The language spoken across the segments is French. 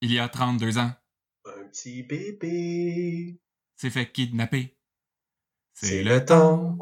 Il y a 32 ans, Un petit bébé. s'est fait kidnapper. C'est le temps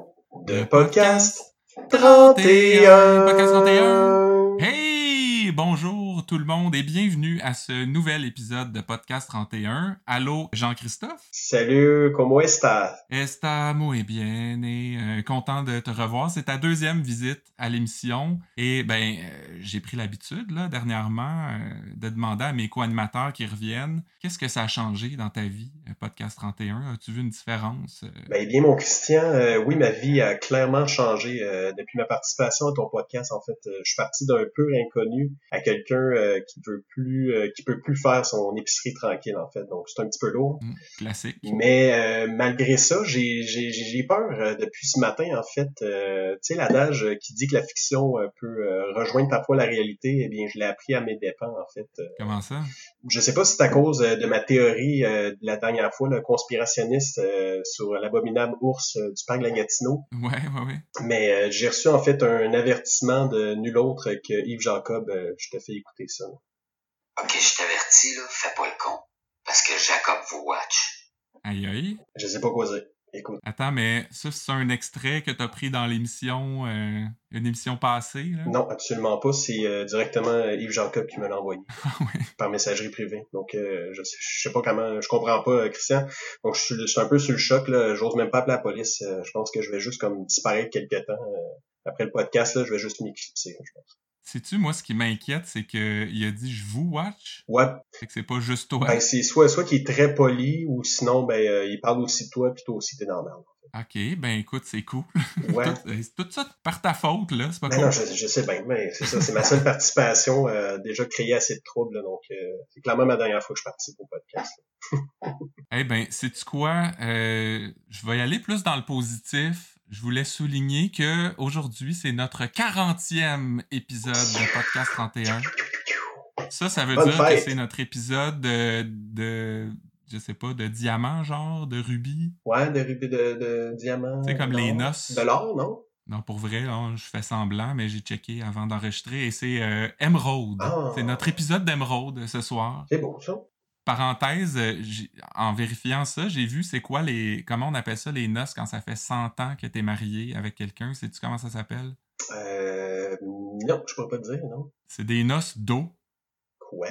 de podcast 31. Podcast 31. Hey! Bonjour tout le monde et bienvenue à ce nouvel épisode de Podcast 31. Allô, Jean-Christophe? Salut, comment estás? Está muy bien et euh, content de te revoir. C'est ta deuxième visite à l'émission et ben euh, j'ai pris l'habitude là dernièrement euh, de demander à mes co-animateurs qui reviennent qu'est-ce que ça a changé dans ta vie Podcast 31. As-tu vu une différence? Ben bien, mon Christian, oui, ma vie a clairement changé depuis ma participation à ton podcast. En fait, je suis parti d'un peu inconnu à quelqu'un euh, qui veut plus, euh, qui peut plus faire son épicerie tranquille, en fait. Donc, c'est un petit peu lourd. Hmm, classique. Mais euh, malgré ça, j'ai j'ai j'ai peur depuis ce matin en fait. Tu sais l'adage qui dit que la fiction peut rejoindre parfois la réalité. Eh bien, je l'ai appris à mes dépens en fait. Comment ça? Je sais pas si c'est à cause euh, de ma théorie euh, de la dernière fois, le conspirationniste euh, sur l'abominable ours euh, du parc de la Gatineau. Ouais, ouais, ouais. Mais euh, j'ai reçu en fait un avertissement de nul autre que Yves Jacob. Euh, je te fais écouter ça. Ok, je t'avertis, là, fais pas le con. Parce que Jacob vous watch. Aïe aïe. Je sais pas quoi dire. Écoute. Attends, mais ça, c'est un extrait que t'as pris dans l'émission, euh, une émission passée, là? Non, absolument pas. C'est euh, directement euh, Yves Jacob qui me l'a envoyé. Ah par messagerie privée. Donc, euh, je, sais, je sais pas comment, je comprends pas, Christian. Donc, je suis, je suis un peu sur le choc. là. J'ose même pas appeler la police. Euh, je pense que je vais juste comme disparaître quelque temps. euh, après le podcast, là, je vais juste m'éclipser, je pense. Sais-tu, moi, ce qui m'inquiète, c'est qu'il a dit « je vous watch Ouais, ». Fait que c'est pas juste toi. ben, c'est soit, soit qu'il est très poli, ou sinon, ben, euh, il parle aussi de toi, puis toi aussi, t'es merde. OK, ben écoute, c'est cool. Ouais. tout, euh, tout ça par ta faute, là. C'est pas Ben cool. non, je, je sais bien, mais c'est ça, c'est ma seule participation, euh, déjà créé assez de troubles, donc euh, c'est clairement ma dernière fois que je participe au podcast. Eh ben, sais-tu quoi? Euh, je vais y aller plus dans le positif. Je voulais souligner que aujourd'hui, c'est notre 40e épisode de Podcast 31. Ça, ça veut Bonne dire que c'est notre épisode de, de, je sais pas, de diamant, genre, de rubis? Ouais, de rubis de, de diamants. C'est comme les noces. De l'or, non? Non, pour vrai, là, je fais semblant, mais j'ai checké avant d'enregistrer et c'est euh, Emerald. Ah. C'est notre épisode d'Emerald ce soir. C'est beau, ça. Parenthèse, euh, en vérifiant ça, j'ai vu c'est quoi les. Comment on appelle ça les noces quand ça fait 100 ans que t'es marié avec quelqu'un? Sais-tu comment ça s'appelle? Euh, non, je pourrais pas te dire, non. C'est des noces d'eau. Quoi?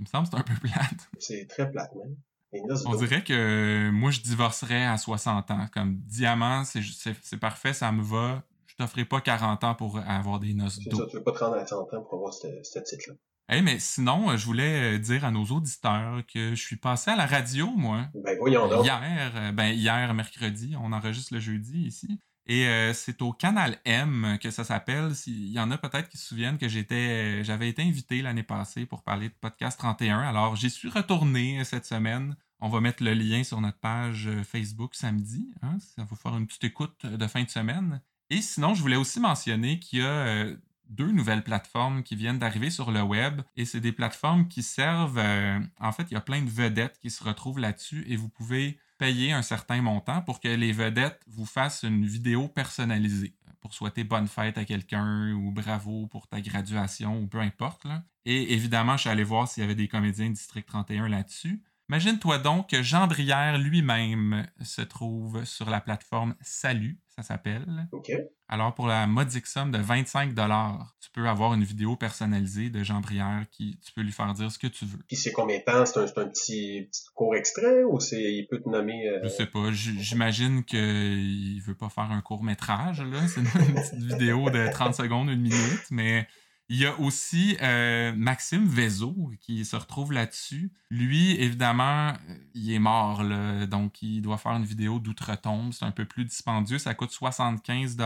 Il me semble que c'est un peu plate. C'est très plate, même. Les noces On dirait que moi, je divorcerais à 60 ans. Comme diamant, c'est parfait, ça me va. Je t'offrirai pas 40 ans pour avoir des noces d'eau. tu veux pas te rendre à 100 ans pour avoir ce, ce titre-là. Hey, mais sinon, euh, je voulais euh, dire à nos auditeurs que je suis passé à la radio, moi. Ben voyons donc. Hier, euh, ben hier, mercredi, on enregistre le jeudi ici. Et euh, c'est au Canal M que ça s'appelle. S'il y en a peut-être qui se souviennent que j'étais, j'avais été invité l'année passée pour parler de Podcast 31. Alors, j'y suis retourné cette semaine. On va mettre le lien sur notre page Facebook samedi. Hein, ça va faire une petite écoute de fin de semaine. Et sinon, je voulais aussi mentionner qu'il y a euh, deux nouvelles plateformes qui viennent d'arriver sur le web. Et c'est des plateformes qui servent... euh, en fait, il y a plein de vedettes qui se retrouvent là-dessus et vous pouvez payer un certain montant pour que les vedettes vous fassent une vidéo personnalisée pour souhaiter bonne fête à quelqu'un ou bravo pour ta graduation ou peu importe. Et évidemment, je suis allé voir s'il y avait des comédiens de District 31 là-dessus. Imagine-toi donc que Jean Drière lui-même se trouve sur la plateforme Salut, ça s'appelle. OK. Alors, pour la modique somme de 25 tu peux avoir une vidéo personnalisée de Jean Brière qui tu peux lui faire dire ce que tu veux. Puis c'est combien de temps? C'est un, petit, petit court extrait ou c'est il peut te nommer... euh, Je sais pas, j'imagine qu'il veut pas faire un court métrage, là. C'est une petite vidéo de 30 secondes, une minute, mais il y a aussi euh, Maxime Vézo qui se retrouve là-dessus. Lui, évidemment, euh, il est mort, là, donc il doit faire une vidéo d'outre-tombe. C'est un peu plus dispendieux, ça coûte 75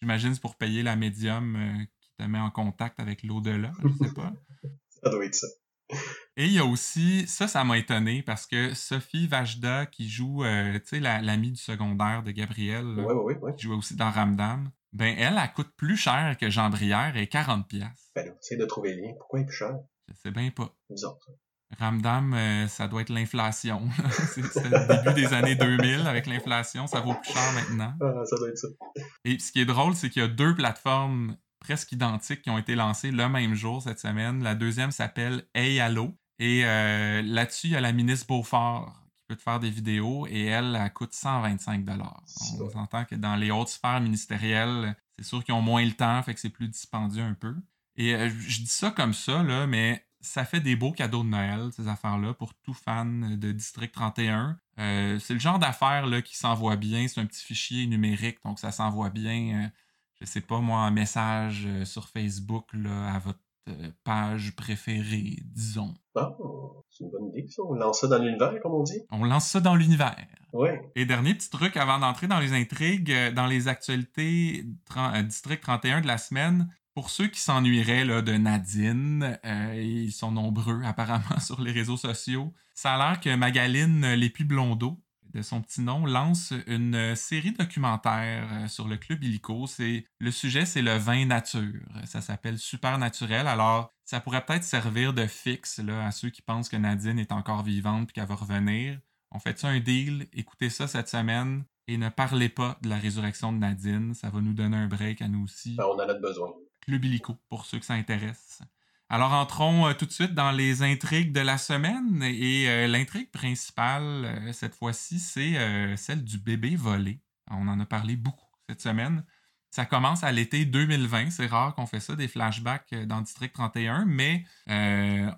J'imagine c'est pour payer la médium euh, qui te met en contact avec l'au-delà, je sais pas. Ça doit être ça. Et il y a aussi, ça, ça m'a étonné parce que Sophie Vajda, qui joue, euh, tu sais, la- l'amie du secondaire de Gabriel, là, Ouais, ouais, ouais, ouais. qui jouait aussi dans Ramdam, ben elle, elle coûte plus cher que Jean Brière et 40$. piastres. Ben essaye de trouver le lien. Pourquoi il est plus cher? Je sais bien pas. Ramdam, euh, ça doit être l'inflation. C'est c'est le début des années 2000 avec l'inflation, ça vaut plus cher maintenant. Ah, ça doit être ça. Et ce qui est drôle, c'est qu'il y a deux plateformes presque identiques qui ont été lancées le même jour cette semaine. La deuxième s'appelle Hey Allo Et euh, là-dessus, il y a la ministre Beaufort qui peut te faire des vidéos et elle, elle coûte 125 C'est On s'entend que dans les hautes sphères ministérielles, c'est sûr qu'ils ont moins le temps, fait que c'est plus dispendieux un peu. Et euh, je dis ça comme ça, là, mais ça fait des beaux cadeaux de Noël, ces affaires-là, pour tout fan de District 31. Euh, c'est le genre d'affaires qui s'envoie bien. C'est un petit fichier numérique, donc ça s'envoie bien, je sais pas moi, en message euh, sur Facebook là, à votre euh, page préférée, disons. Ah, c'est une bonne idée, ça. On lance ça dans l'univers, comme on dit. On lance ça dans l'univers. Ouais. Et dernier petit truc avant d'entrer dans les intrigues, euh, dans les actualités 30 District 31 de la semaine, pour ceux qui s'ennuieraient là, de Nadine, euh, ils sont nombreux apparemment sur les réseaux sociaux, ça a l'air que Magaline Lépi Blondeau, de son petit nom, lance une euh, série documentaire euh, sur le club illico. C'est le sujet, c'est le vin nature. Ça s'appelle Super Naturel. Alors, ça pourrait peut-être servir de fixe là, à ceux qui pensent que Nadine est encore vivante et qu'elle va revenir. On fait ça un deal, écoutez ça cette semaine et ne parlez pas de la résurrection de Nadine. Ça va nous donner un break à nous aussi. Ben, on en a besoin. Club illico, pour ceux que ça intéresse. Alors entrons euh, tout de suite dans les intrigues de la semaine. Et euh, l'intrigue principale, euh, cette fois-ci, c'est celle du bébé volé. On en a parlé beaucoup cette semaine. Ça commence à l'été 2020. C'est rare qu'on fait ça, des flashbacks dans District 31, mais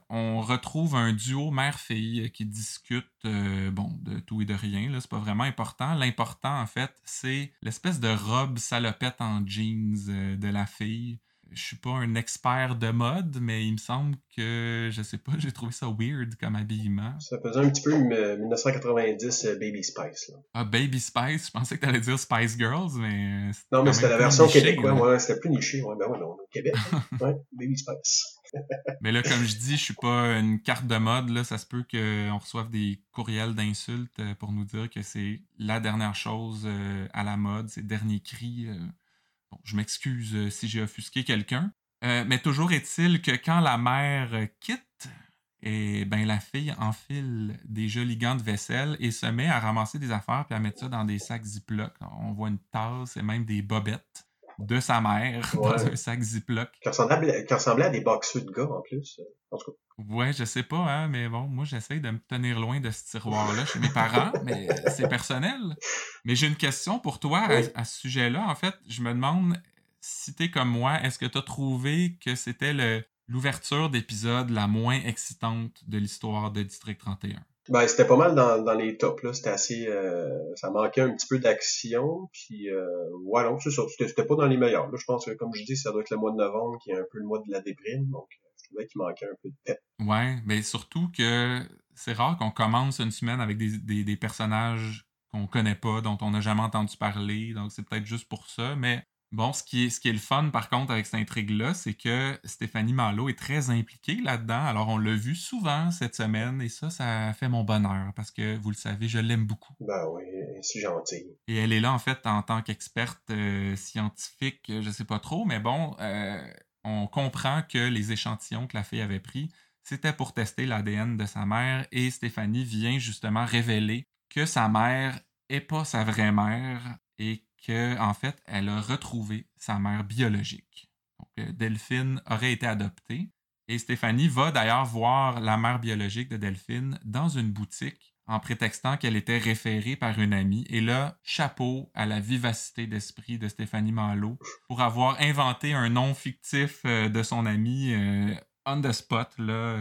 on retrouve un duo mère-fille qui discute bon, de tout et de rien. C'est pas vraiment important. L'important, en fait, c'est l'espèce de robe salopette en jeans de la fille. Je suis pas un expert de mode, mais il me semble que, je sais pas, j'ai trouvé ça weird comme habillement. Ça faisait un petit peu euh, 1990 euh, Baby Spice, là. Ah, Baby Spice, je pensais que t'allais dire Spice Girls, mais... Non, quand mais c'était la version Québec, ouais, c'était plus niché, ouais, ben ouais, non, au Québec, hein. ouais, Baby Spice. Mais là, comme je dis, je suis pas une carte de mode. Là, ça se peut qu'on reçoive des courriels d'insultes euh, pour nous dire que c'est la dernière chose euh, à la mode, c'est le dernier cri. euh. Je m'excuse euh, si j'ai offusqué quelqu'un. Euh, mais toujours est-il que quand la mère euh, quitte, et ben la fille enfile des jolis gants de vaisselle et se met à ramasser des affaires puis à mettre ça dans des sacs Ziploc. On voit une tasse et même des bobettes de sa mère dans Ouais. un sac Ziploc. Qui ressemblait, qui ressemblait à des boxeux de gars, en plus. En tout cas, Ouais, je sais pas, hein, mais bon, moi j'essaye de me tenir loin de ce tiroir-là chez mes parents, mais c'est personnel. Mais j'ai une question pour toi à, Oui. à ce sujet-là. En fait, je me demande si t'es comme moi, est-ce que t'as trouvé que c'était le- l'ouverture d'épisode la moins excitante de l'histoire de District 31? Ben, c'était pas mal dans, dans les tops, là. C'était assez, euh, ça manquait un petit peu d'action, puis, euh. C'était c'était pas dans les meilleurs. Là, je pense que, comme je dis, ça doit être le mois de novembre qui est un peu le mois de la déprime, donc, euh, je trouvais qu'il manquait un peu de pep. Ouais, mais surtout que c'est rare qu'on commence une semaine avec des, des- des personnages qu'on connaît pas, dont on n'a jamais entendu parler, donc c'est peut-être juste pour ça. Mais bon, ce qui est, ce qui est le fun par contre avec cette intrigue-là, c'est que Stéphanie Malo est très impliquée là-dedans. Alors on l'a vu souvent cette semaine et ça, ça fait mon bonheur parce que vous le savez, je l'aime beaucoup. Ben oui, c'est gentil. Et elle est là, en fait, en tant qu'experte euh, scientifique, je sais pas trop, mais bon, euh, on comprend que les échantillons que la fille avait pris, c'était pour tester l'ADN de sa mère, et Stéphanie vient justement révéler que sa mère est pas sa vraie mère et que, en fait, elle a retrouvé sa mère biologique. Donc, euh, Delphine aurait été adoptée. Et Stéphanie va d'ailleurs voir la mère biologique de Delphine dans une boutique en prétextant qu'elle était référée par une amie. Et là, chapeau à la vivacité d'esprit de Stéphanie Malo pour avoir inventé un nom fictif euh, de son amie euh, on the spot, là,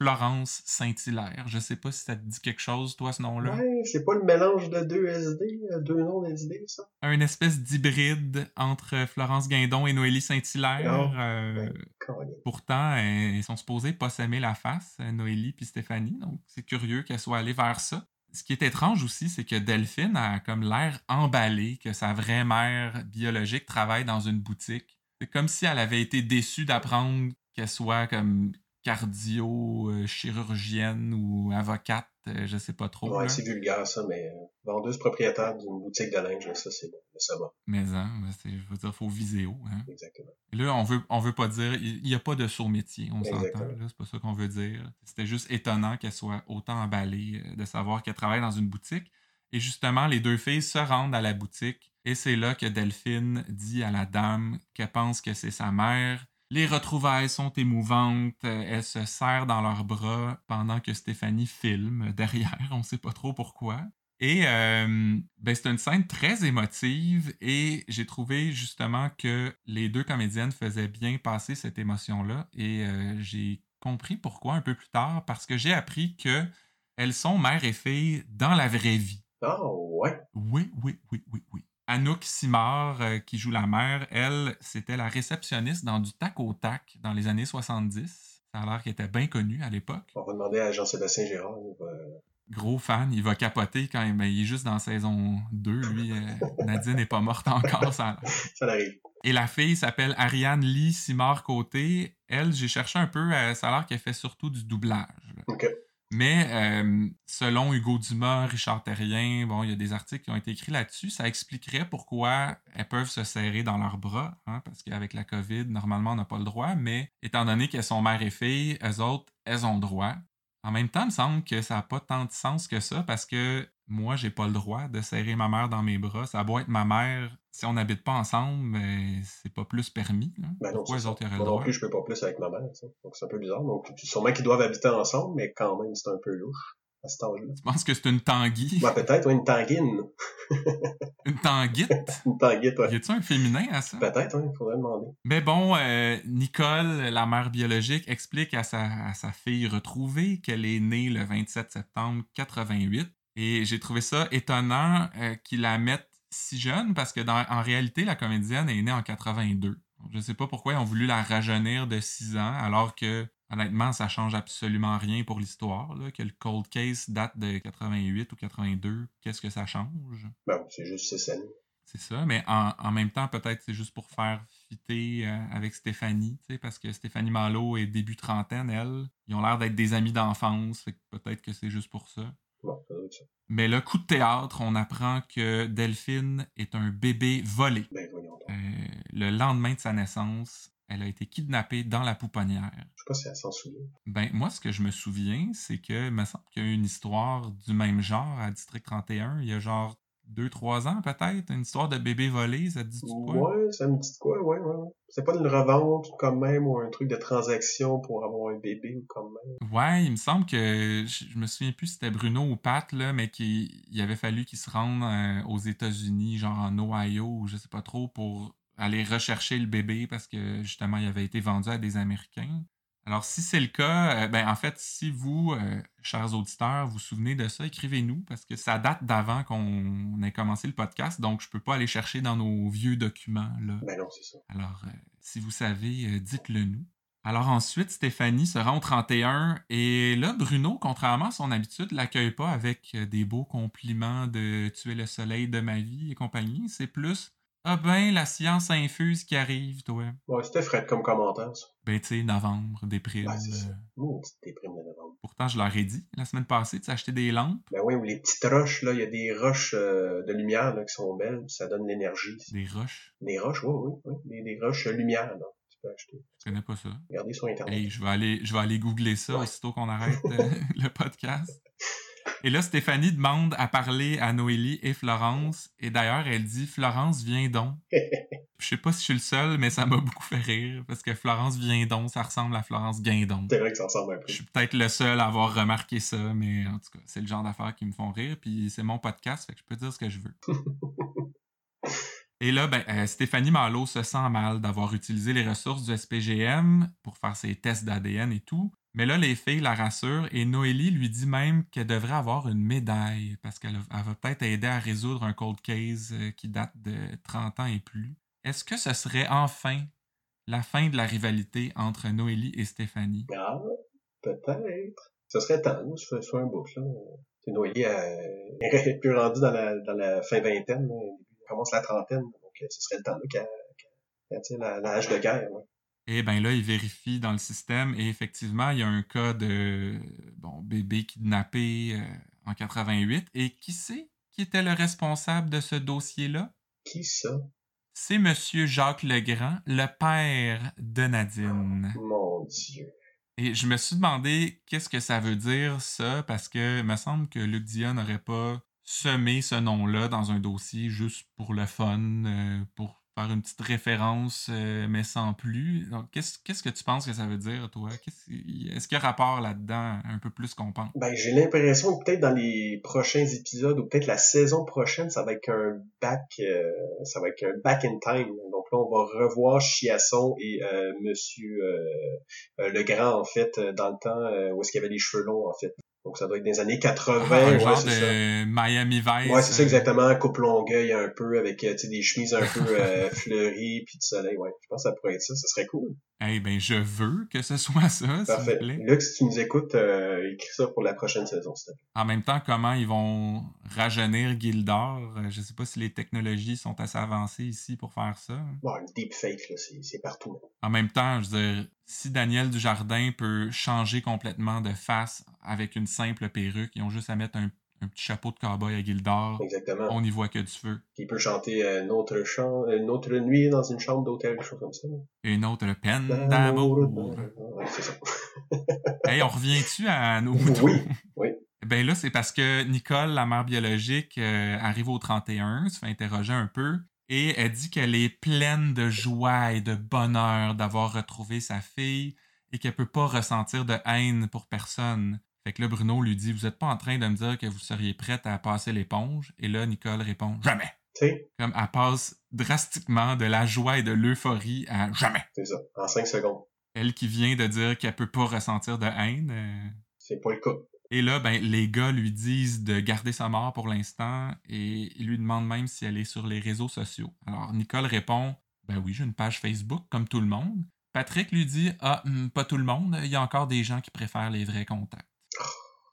Florence Saint-Hilaire. Je sais pas si ça te dit quelque chose, toi, ce nom-là. Ouais, c'est pas le mélange de deux SD, euh, deux noms d'SD, ça? Un espèce d'hybride entre Florence Guindon et Noélie Saint-Hilaire. Oh, euh. Colin. Pourtant, ils sont supposés pas s'aimer la face, euh, Noélie puis Stéphanie, donc c'est curieux qu'elles soient allées vers ça. Ce qui est étrange aussi, c'est que Delphine a comme l'air emballée que sa vraie mère biologique travaille dans une boutique. C'est comme si elle avait été déçue d'apprendre qu'elle soit comme cardio-chirurgienne ou avocate, euh, je sais pas trop. Ouais, c'est vulgaire, ça, mais euh, vendeuse propriétaire d'une boutique de linge, ça, c'est bon. Ça va, Mais hein, c'est- je veux dire, faut viser haut. Hein. exactement. Et Là, on veut, on veut pas dire, il n'y a pas de saut métier, on s'entend, c'est pas ça qu'on veut dire. C'était juste étonnant qu'elle soit autant emballée euh, de savoir qu'elle travaille dans une boutique. Et justement, les deux filles se rendent à la boutique et c'est là que Delphine dit à la dame qu'elle pense que c'est sa mère Les retrouvailles sont émouvantes. euh, Elles se serrent dans leurs bras pendant que Stéphanie filme derrière. On sait pas trop pourquoi. Et euh, ben, c'est une scène très émotive et j'ai trouvé justement que les deux comédiennes faisaient bien passer cette émotion-là et euh, j'ai compris pourquoi un peu plus tard parce que j'ai appris que elles sont mère et fille dans la vraie vie. Ah, ouais. Oui, oui, oui, oui, oui. Anouk Simard, euh, qui joue la mère, elle, c'était la réceptionniste dans du tac au tac dans les années 70. Ça a l'air qu'elle était bien connue à l'époque. On va demander à Jean-Sébastien Gérard. il va- Gros fan, il va capoter quand même. Il est juste dans saison 2. Lui, euh, Nadine n'est pas morte encore. Ça. Ça l'arrive. Et la fille s'appelle Ariane Lee Simard Côté. Elle, j'ai cherché un peu, euh, ça a l'air qu'elle fait surtout du doublage. là. OK. Mais euh, selon Hugo Dumas, Richard Terrien, bon, il y a des articles qui ont été écrits là-dessus, ça expliquerait pourquoi elles peuvent se serrer dans leurs bras, hein, parce qu'avec la COVID, normalement, on n'a pas le droit, mais étant donné qu'elles sont mère et fille, elles autres, elles ont le droit. En même temps, il me semble que ça n'a pas tant de sens que ça, parce que moi, j'ai pas le droit de serrer ma mère dans mes bras. Ça beau être ma mère, si on n'habite pas ensemble, mais c'est pas plus permis. là. Ben non, pourquoi les autres y auraient le Moi non droit? plus, je peux pas plus avec ma mère. tu sais. Donc, c'est un peu bizarre. Donc, sûrement qu'ils doivent habiter ensemble, mais quand même, c'est un peu louche à cet âge-là. Tu penses que c'est une tanguy? Ben, peut-être, ouais, une tanguine. Une tanguite? Une tanguite, Y ouais. a-tu un féminin à ça? Peut-être, hein, il faudrait demander. Mais bon, euh, Nicole, la mère biologique, explique à sa, à sa fille retrouvée qu'elle est née le 27 septembre 88. Et j'ai trouvé ça étonnant euh, qu'ils la mettent si jeune parce que dans, en réalité, la comédienne est née en 82. Je sais pas pourquoi ils ont voulu la rajeunir de 6 ans alors que, honnêtement, ça change absolument rien pour l'histoire. Que le cold case date de 88 ou 82, qu'est-ce que ça change? Ben, c'est juste années. C'est ça, mais en, en même temps, peut-être c'est juste pour faire fitter euh, avec Stéphanie, parce que Stéphanie Malo est début trentaine, elle. Ils ont l'air d'être des amis d'enfance, que peut-être que c'est juste pour ça. Mais là, coup de théâtre, on apprend que Delphine est un bébé volé. Ben. Euh, le lendemain de sa naissance, elle a été kidnappée dans la pouponnière. Je sais pas si elle s'en souvient. Ben, moi, ce que je me souviens, c'est que, il me semble qu'il y a eu une histoire du même genre à District 31, il y a genre 2-3 ans peut-être, une histoire de bébé volé, ça te dit quoi? Ouais, ça me dit quoi, ouais, ouais. C'est pas une revente quand même ou un truc de transaction pour avoir un bébé ou quand même. Ouais, il me semble que je, me souviens plus si c'était Bruno ou Pat là, mais qu'il il avait fallu qu'il se rende euh, aux États-Unis, genre en Ohio ou je sais pas trop, pour aller rechercher le bébé parce que justement il avait été vendu à des Américains. Alors si c'est le cas, euh, ben en fait si vous, euh, chers auditeurs, vous vous souvenez de ça, écrivez-nous parce que ça date d'avant qu'on ait commencé le podcast, donc je peux pas aller chercher dans nos vieux documents là. Ben non, c'est ça. Alors, euh, si vous savez, dites-le nous. Alors ensuite, Stéphanie se rend au 31 et là, Bruno, contrairement à son habitude, l'accueille pas avec des beaux compliments de tu es le soleil de ma vie et compagnie. C'est plus ah ben la science infuse qui arrive, toi. Ouais, c'était frais comme commentaire, ça. Ben tu sais, novembre, déprime. Ben, c'est ça. euh. Ouh, petite déprime de novembre. Pourtant, je leur ai dit la semaine passée de s'acheter des lampes, Ben oui, ou les petites roches, là, il y a des roches euh, de lumière là, qui sont belles, ça donne l'énergie. des roches. Des roches, oui, oui, oui. Des, des roches euh, lumière, là. Tu peux acheter. Je connais pas ça. Regardez sur Internet. Hey, je vais aller, je vais aller googler ça Ouais. aussitôt qu'on arrête euh, le podcast. Et là, Stéphanie demande à parler à Noélie et Florence. Et d'ailleurs, elle dit Florence, viens donc. Je sais pas si je suis le seul, mais ça m'a beaucoup fait rire. Parce que Florence vient donc, ça ressemble à Florence Guindon. C'est vrai que ça ressemble un peu. Je suis peut-être le seul à avoir remarqué ça, mais en tout cas, c'est le genre d'affaires qui me font rire. Puis c'est mon podcast, fait que je peux dire ce que je veux. Et là, ben, euh, Stéphanie Malo se sent mal d'avoir utilisé les ressources du SPGM pour faire ses tests d'ADN et tout. Mais là, les filles la rassurent et Noélie lui dit même qu'elle devrait avoir une médaille parce qu'elle elle va peut-être aider à résoudre un cold case euh, qui date de 30 ans et plus. Est-ce que ce serait enfin la fin de la rivalité entre Noélie et Stéphanie? Ah, peut-être. Ce serait temps, sur, sur un bout, là. Noélie, elle est plus rendue dans la, fin vingtaine. Elle commence la trentaine, donc euh, ce serait le temps, qu'elle, tienne la- l'âge de guerre. Et ben là, il vérifie dans le système et effectivement, il y a un cas de bon, bébé kidnappé euh, en 88. Et qui c'est qui était le responsable de ce dossier-là? Qui ça? C'est Monsieur Jacques Legrand, le père de Nadine. Mon Dieu. Et je me suis demandé qu'est-ce que ça veut dire ça, parce que il me semble que Luc Dion n'aurait pas semé ce nom-là dans un dossier juste pour le fun, euh, pour une petite référence, euh, mais sans plus. Qu'est-ce, qu'est-ce que tu penses que ça veut dire, toi? Est-ce qu'il y a rapport là-dedans un peu plus qu'on pense? Ben, j'ai l'impression que peut-être dans les prochains épisodes ou peut-être la saison prochaine, ça va être un back, euh, ça va être un back in time. Donc là, on va revoir Chiasson et euh, Monsieur euh, Legrand en fait dans le temps où est-ce qu'il avait les cheveux longs en fait. Donc ça doit être les années 80. Ah, un ouais, genre c'est ça. de Miami Vice. Ouais, c'est ça euh, exactement, coupe longueuil un peu avec euh, tu sais, des chemises un peu euh, fleuries puis du soleil. Ouais, je pense que ça pourrait être ça, ça serait cool. Eh ben, je veux que ce soit ça, s'il vous Parfait. plaît. Luc, si tu nous écoutes, euh, écris ça pour la prochaine saison, s'il te plaît. En même temps, comment ils vont rajeunir Gildor? Euh, Je sais pas si les technologies sont assez avancées ici pour faire ça. Bon, le deepfake, c'est partout. En même temps, je veux dire, si Daniel Dujardin peut changer complètement de face avec une simple perruque, ils ont juste à mettre un, un petit chapeau de cowboy à Gildor, Exactement. on n'y voit que du feu. Puis il peut chanter euh, une autre chant, une autre nuit dans une chambre d'hôtel, quelque chose comme ça. une autre peine d'amour. Ouais, c'est ça. Hey, on revient-tu à nos Oui, oui. Ben là, c'est parce que Nicole, la mère biologique, euh, arrive au 31, se fait interroger un peu, et elle dit qu'elle est pleine de joie et de bonheur d'avoir retrouvé sa fille et qu'elle peut pas ressentir de haine pour personne. Fait que là, Bruno lui dit Vous êtes pas en train de me dire que vous seriez prête à passer l'éponge? Et là, Nicole répond Jamais. Comme elle passe drastiquement de la joie et de l'euphorie à jamais. c'est ça. En cinq secondes. Elle qui vient de dire qu'elle peut pas ressentir de haine. euh, C'est pas le cas. Et là, ben, les gars lui disent de garder sa mort pour l'instant et ils lui demandent même si elle est sur les réseaux sociaux. Alors, Nicole répond Ben oui, j'ai une page Facebook comme tout le monde. Patrick lui dit Ah, hum, pas tout le monde, il y a encore des gens qui préfèrent les vrais contacts.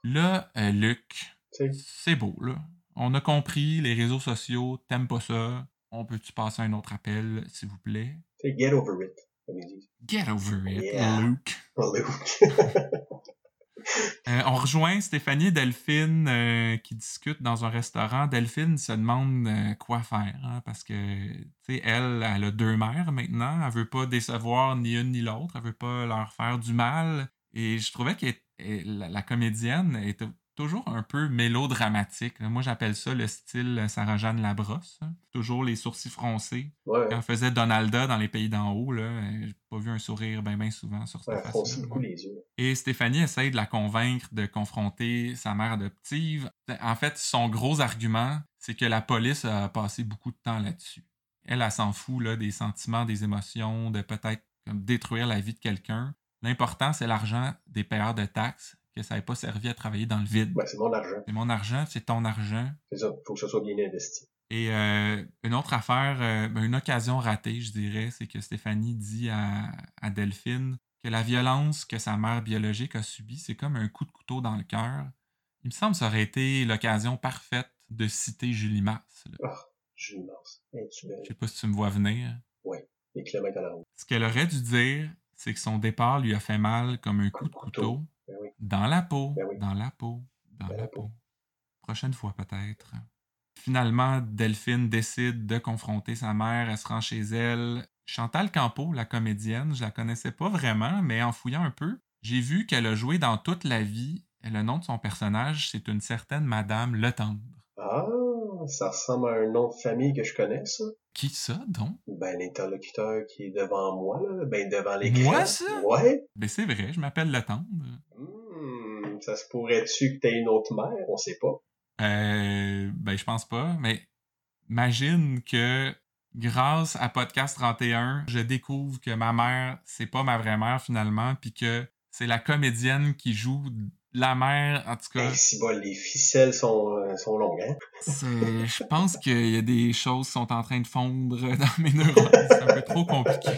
Là, euh, Luc, c'est beau, là. On a compris, les réseaux sociaux, t'aimes pas ça. On peut-tu passer un autre appel, s'il vous plaît? get over it, comme ils disent. Get over it, Yeah. Luke. Luke. Euh, on rejoint Stéphanie et Delphine euh, qui discutent dans un restaurant. Delphine se demande euh, quoi faire hein, parce que, tu sais, elle, elle a deux mères maintenant. Elle veut pas décevoir ni une ni l'autre. Elle veut pas leur faire du mal. Et je trouvais que la, la comédienne était toujours un peu mélodramatique. Moi, j'appelle ça le style Sarah-Jeanne Labrosse. hein. Toujours les sourcils froncés. ouais, Quand elle faisait Donalda dans les pays d'en haut, j'ai pas vu un sourire bien ben souvent sur cette les yeux. Et Stéphanie essaye de la convaincre de confronter sa mère adoptive. En fait, son gros argument, c'est que la police a passé beaucoup de temps là-dessus. Elle, elle s'en fout là, des sentiments, des émotions, de peut-être détruire la vie de quelqu'un. L'important, c'est l'argent des payeurs de taxes, que ça n'ait pas servi à travailler dans le vide. Ben, c'est mon argent. C'est mon argent, c'est ton argent. C'est ça. Faut que ça soit bien investi. Et euh, une autre affaire, euh, ben, une occasion ratée, je dirais, c'est que Stéphanie dit à, à Delphine que la violence que sa mère biologique a subie, c'est comme un coup de couteau dans le cœur. Il me semble que ça aurait été l'occasion parfaite de citer Julie Mars. Ah, Julie Mars. Hey, tu Je sais pas si tu me vois venir. à la route. Ce qu'elle aurait dû dire, c'est que son départ lui a fait mal comme un coup de couteau. Ben oui. Dans la peau, Ben oui. dans la peau, dans la la peau. peau. Prochaine fois peut-être. Finalement, Delphine décide de confronter sa mère. Elle se rend chez elle. Chantal Campo, la comédienne, je la connaissais pas vraiment, mais en fouillant un peu, j'ai vu qu'elle a joué dans toute la vie. Et le nom de son personnage, c'est une certaine Madame Le Tendre. Ah, ça ressemble à un nom de famille que je connais, ça. Qui ça, donc? Ben, l'interlocuteur qui est devant moi, là. Ben, devant l'écran. Moi, ça? Ouais. Ben c'est vrai, je m'appelle Le Tendre. Hmm, ça se pourrait-tu que t'aies une autre mère? On sait pas. Euh, ben, je pense pas, mais imagine que grâce à Podcast 31, je découvre que ma mère, c'est pas ma vraie mère finalement, puis que c'est la comédienne qui joue la mère. En tout cas, si bol, les ficelles sont, euh, sont longues, hein? je pense qu'il y a des choses qui sont en train de fondre dans mes neurones. C'est un peu trop compliqué.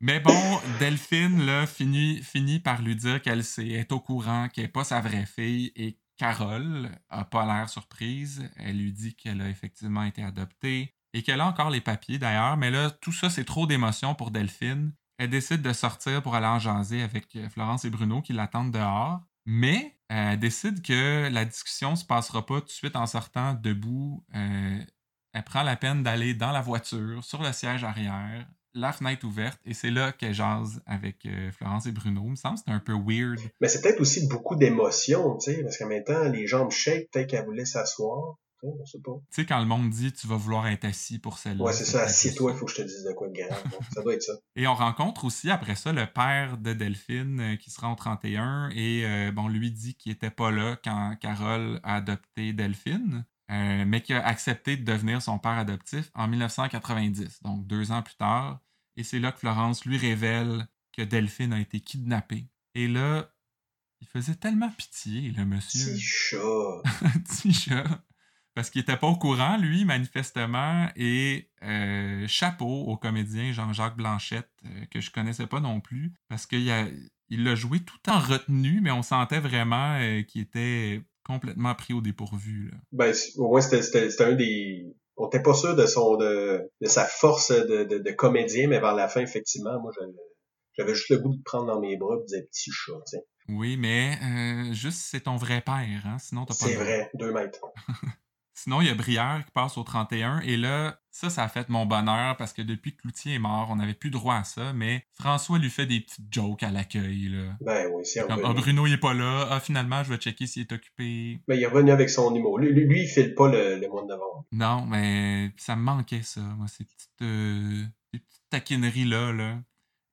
Mais bon, Delphine, là, finit, finit par lui dire qu'elle est au courant, qu'elle n'est pas sa vraie fille et Carole a pas l'air surprise. Elle lui dit qu'elle a effectivement été adoptée et qu'elle a encore les papiers d'ailleurs. Mais là, tout ça, c'est trop d'émotions pour Delphine. Elle décide de sortir pour aller en jaser avec euh, Florence et Bruno qui l'attendent dehors. Mais euh, elle décide que la discussion se passera pas tout de suite en sortant debout. Euh, elle prend la peine d'aller dans la voiture, sur le siège arrière, la fenêtre ouverte, et c'est là qu'elle jase avec Florence et Bruno. Il me semble que un peu weird. Mais c'est peut-être aussi beaucoup d'émotions, tu sais, parce qu'en même temps, les jambes shake, peut-être qu'elle voulait s'asseoir. On sait pas. Tu sais, quand le monde dit tu vas vouloir être assis pour celle-là. Ouais, c'est ça. Assieds-toi, il faut que je te dise de quoi de grave. Ça doit être ça. Et on rencontre aussi après ça le père de Delphine euh, qui se rend au 31 et euh, bon, lui dit qu'il était pas là quand Carole a adopté Delphine, euh, mais qu'il a accepté de devenir son père adoptif en 1990, donc deux ans plus tard. Et c'est là que Florence lui révèle que Delphine a été kidnappée. Et là, il faisait tellement pitié, le monsieur. Petit chat. petit chat. Parce qu'il était pas au courant, lui, manifestement. Et euh, chapeau au comédien Jean-Jacques Blanchette, euh, que je connaissais pas non plus. Parce qu'il a- il l'a joué tout en retenu, mais on sentait vraiment euh, qu'il était complètement pris au dépourvu. là. Ben, au moins, c'était, c'était, c'était un des... On n'était pas sûr de son de, de sa force de, de, de comédien, mais vers la fin, effectivement, moi, j'avais, juste le goût de prendre dans mes bras et de dire petit chat. Oui, mais juste c'est ton vrai père, hein? sinon t'as pas C'est vrai, deux mètres. Sinon, il y a Brière qui passe au 31. Et là, ça, ça a fait mon bonheur parce que depuis que Cloutier est mort, on n'avait plus droit à ça. Mais François lui fait des petites jokes à l'accueil. Ben oui, c'est Comme, ah, Bruno, il est pas là. Ah, finalement, je vais checker s'il est occupé. Mais il est revenu avec son humour. Lui, lui, lui, il file pas le, le mois de novembre. Non, mais ça me manquait, ça. Moi, ces petites, euh, ces petites taquineries-là. Là.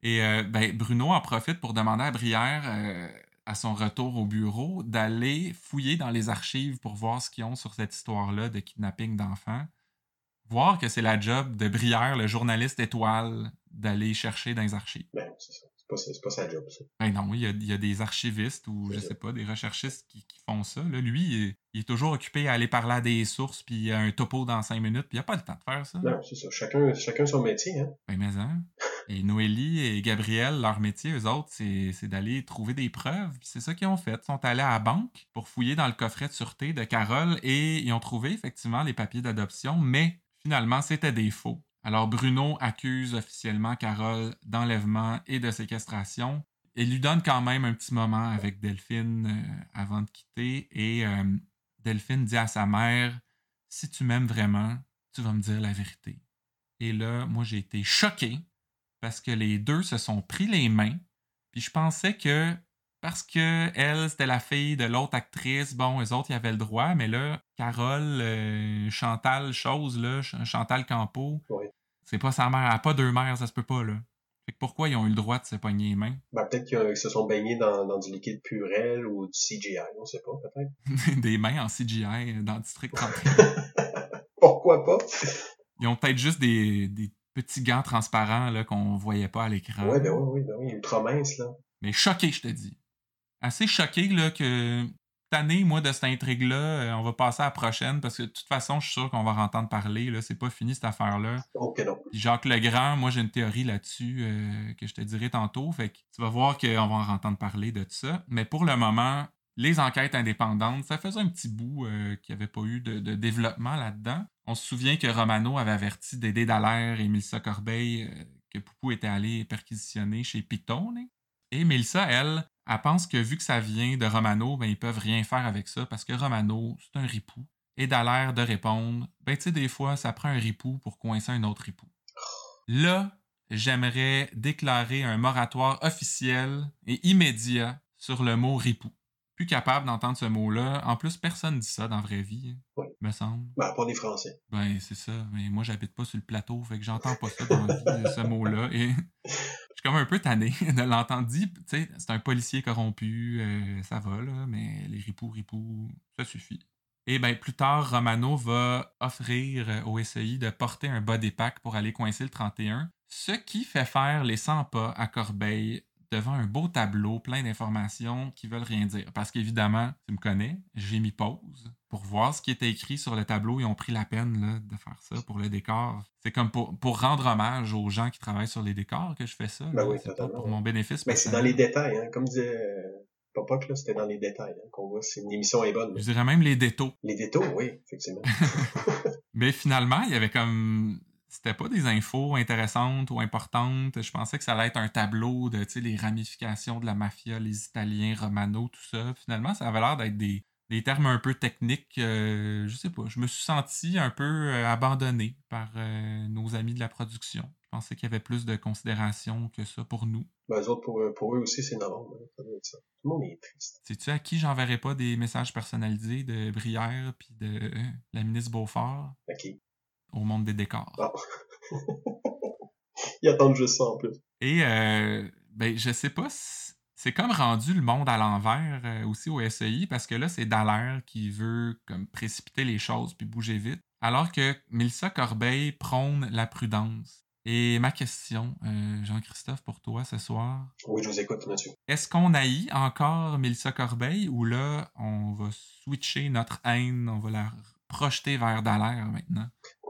Et euh, ben, Bruno en profite pour demander à Brière, euh, à son retour au bureau, d'aller fouiller dans les archives pour voir ce qu'ils ont sur cette histoire-là de kidnapping d'enfants. Voir que c'est la job de Brière, le journaliste étoile, d'aller chercher dans les archives. Ben, c'est ça. C'est pas, c'est pas sa job, ça. Ben non, il y a, il y a des archivistes ou je C'est sais pas, des recherchistes qui, qui font ça. Là, lui, il est, il est toujours occupé à aller parler à des sources, puis il y a un topo dans cinq minutes, puis il a pas le temps de faire ça. Non, c'est ça. Chacun, chacun son métier, hein. Ben mais hein. Et Noélie et Gabriel, leur métier, eux autres, c'est d'aller trouver des preuves. C'est ça qu'ils ont fait. Ils sont allés à la banque pour fouiller dans le coffret de sûreté de Carole et ils ont trouvé effectivement les papiers d'adoption, mais finalement, c'était des faux. Alors Bruno accuse officiellement Carole d'enlèvement et de séquestration et lui donne quand même un petit moment avec Delphine euh, avant de quitter. Et euh, Delphine dit à sa mère Si tu m'aimes vraiment, tu vas me dire la vérité. Et là, moi, j'ai été choqué parce que les deux se sont pris les mains. Puis je pensais que parce que elle, c'était la fille de l'autre actrice, bon, eux autres, ils avaient le droit, mais là, Carole, euh, Chantal, chose, là, Ch- Chantal Campo, Oui. c'est pas sa mère, elle a pas deux mères, ça se peut pas, là. Fait que pourquoi ils ont eu le droit de se pogner les mains? Ben, peut-être qu'ils se sont baignés dans, dans du liquide purel ou du CGI, on sait pas, peut-être. Des mains en CGI dans le district 31. Pourquoi pas? Ils ont peut-être juste des, des petits gants transparents là, qu'on voyait pas à l'écran. Ouais, ben oui, oui, ben oui, ultra mince, là. Mais choqué, je te dis. Assez choqué là, que cette année, moi, de cette intrigue-là, euh, on va passer à la prochaine parce que de toute façon, je suis sûr qu'on va en entendre parler. Là. C'est pas fini cette affaire-là. Oh que non. Puis Jacques Legrand, moi, j'ai une théorie là-dessus euh, que je te dirai tantôt. Fait que tu vas voir qu'on va en entendre parler de tout ça. Mais pour le moment, les enquêtes indépendantes, ça faisait un petit bout euh, qu'il n'y avait pas eu de, de développement là-dedans. On se souvient que Romano avait averti Dédé Dallaire et Mélissa Corbeil euh, que Poupou était allé perquisitionner chez Pitone. Et Mélissa, elle, elle pense que vu que ça vient de Romano, ben, ils peuvent rien faire avec ça parce que Romano, c'est un ripou. Et Dallaire de répondre, ben tu sais, des fois, ça prend un ripou pour coincer un autre ripou. Là, j'aimerais déclarer un moratoire officiel et immédiat sur le mot ripou. Plus capable d'entendre ce mot-là. En plus, personne dit ça dans la vraie vie, hein, Oui. me semble. Ben, pas des Français. Ben, c'est ça. Mais moi, j'habite pas sur le plateau, fait que j'entends pas ça dans la vie, ce mot-là. Et je suis comme un peu tanné de l'entendre dire. Tu sais, c'est un policier corrompu, euh, ça va, là, mais les ripoux, ripoux, ça suffit. Et ben plus tard, Romano va offrir euh, au SEI de porter un bas pack pour aller coincer le 31, ce qui fait faire les 100 pas à Corbeil devant un beau tableau plein d'informations qui veulent rien dire. Parce qu'évidemment, tu me connais, j'ai mis pause pour voir ce qui était écrit sur le tableau. Ils ont pris la peine là, de faire ça pour le décor. C'est comme pour, pour rendre hommage aux gens qui travaillent sur les décors que je fais ça. Ben oui, c'est pas totalement, pour mon bénéfice. Mais c'est dans les détails, hein. Comme disait euh, Popoc, c'était dans les détails hein, qu'on voit si une émission est bonne. Je dirais même les détaux. Les détails, oui, effectivement. Mais finalement, il y avait comme. C'était pas des infos intéressantes ou importantes. Je pensais que ça allait être un tableau de tu sais, les ramifications de la mafia, les Italiens, Romano, tout ça. Finalement, ça avait l'air d'être des, des termes un peu techniques. euh, je sais pas. Je me suis senti un peu euh, abandonné par euh, nos amis de la production. Je pensais qu'il y avait plus de considération que ça pour nous. Ben, eux autres, pour, eux- pour eux aussi, c'est novembre. hein. Ça. Tout le monde est triste. Sais-tu à qui j'enverrai pas des messages personnalisés de Brière puis de la ministre Beaufort? OK. Au monde des décors? Bon. Ils attendent juste ça en plus. Et euh, ben, je sais pas si- c'est comme rendu le monde à l'envers euh, aussi au SEI parce que là, c'est Dallaire qui veut comme précipiter les choses puis bouger vite. Alors que Mélissa Corbeil prône la prudence. Et ma question, euh, Jean-Christophe, pour toi ce soir, Oui, je vous écoute, monsieur. est-ce qu'on haït encore Mélissa Corbeil ou là, on va switcher notre haine, on va la projeter vers Dallaire maintenant?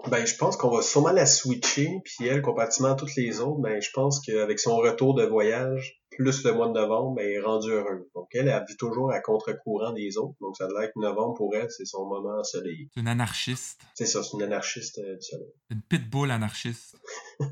Ben, je pense qu'on va sûrement la switcher, puis elle, comparativement à toutes les autres, ben, je pense qu'avec son retour de voyage, plus le mois de novembre, ben, elle est rendue heureuse. Donc, elle, elle vit toujours à contre-courant des autres. Donc, ça a l'air que novembre, pour elle, c'est son moment ensoleillé. C'est une anarchiste, C'est ça, c'est une anarchiste euh, du soleil. une pitbull anarchiste.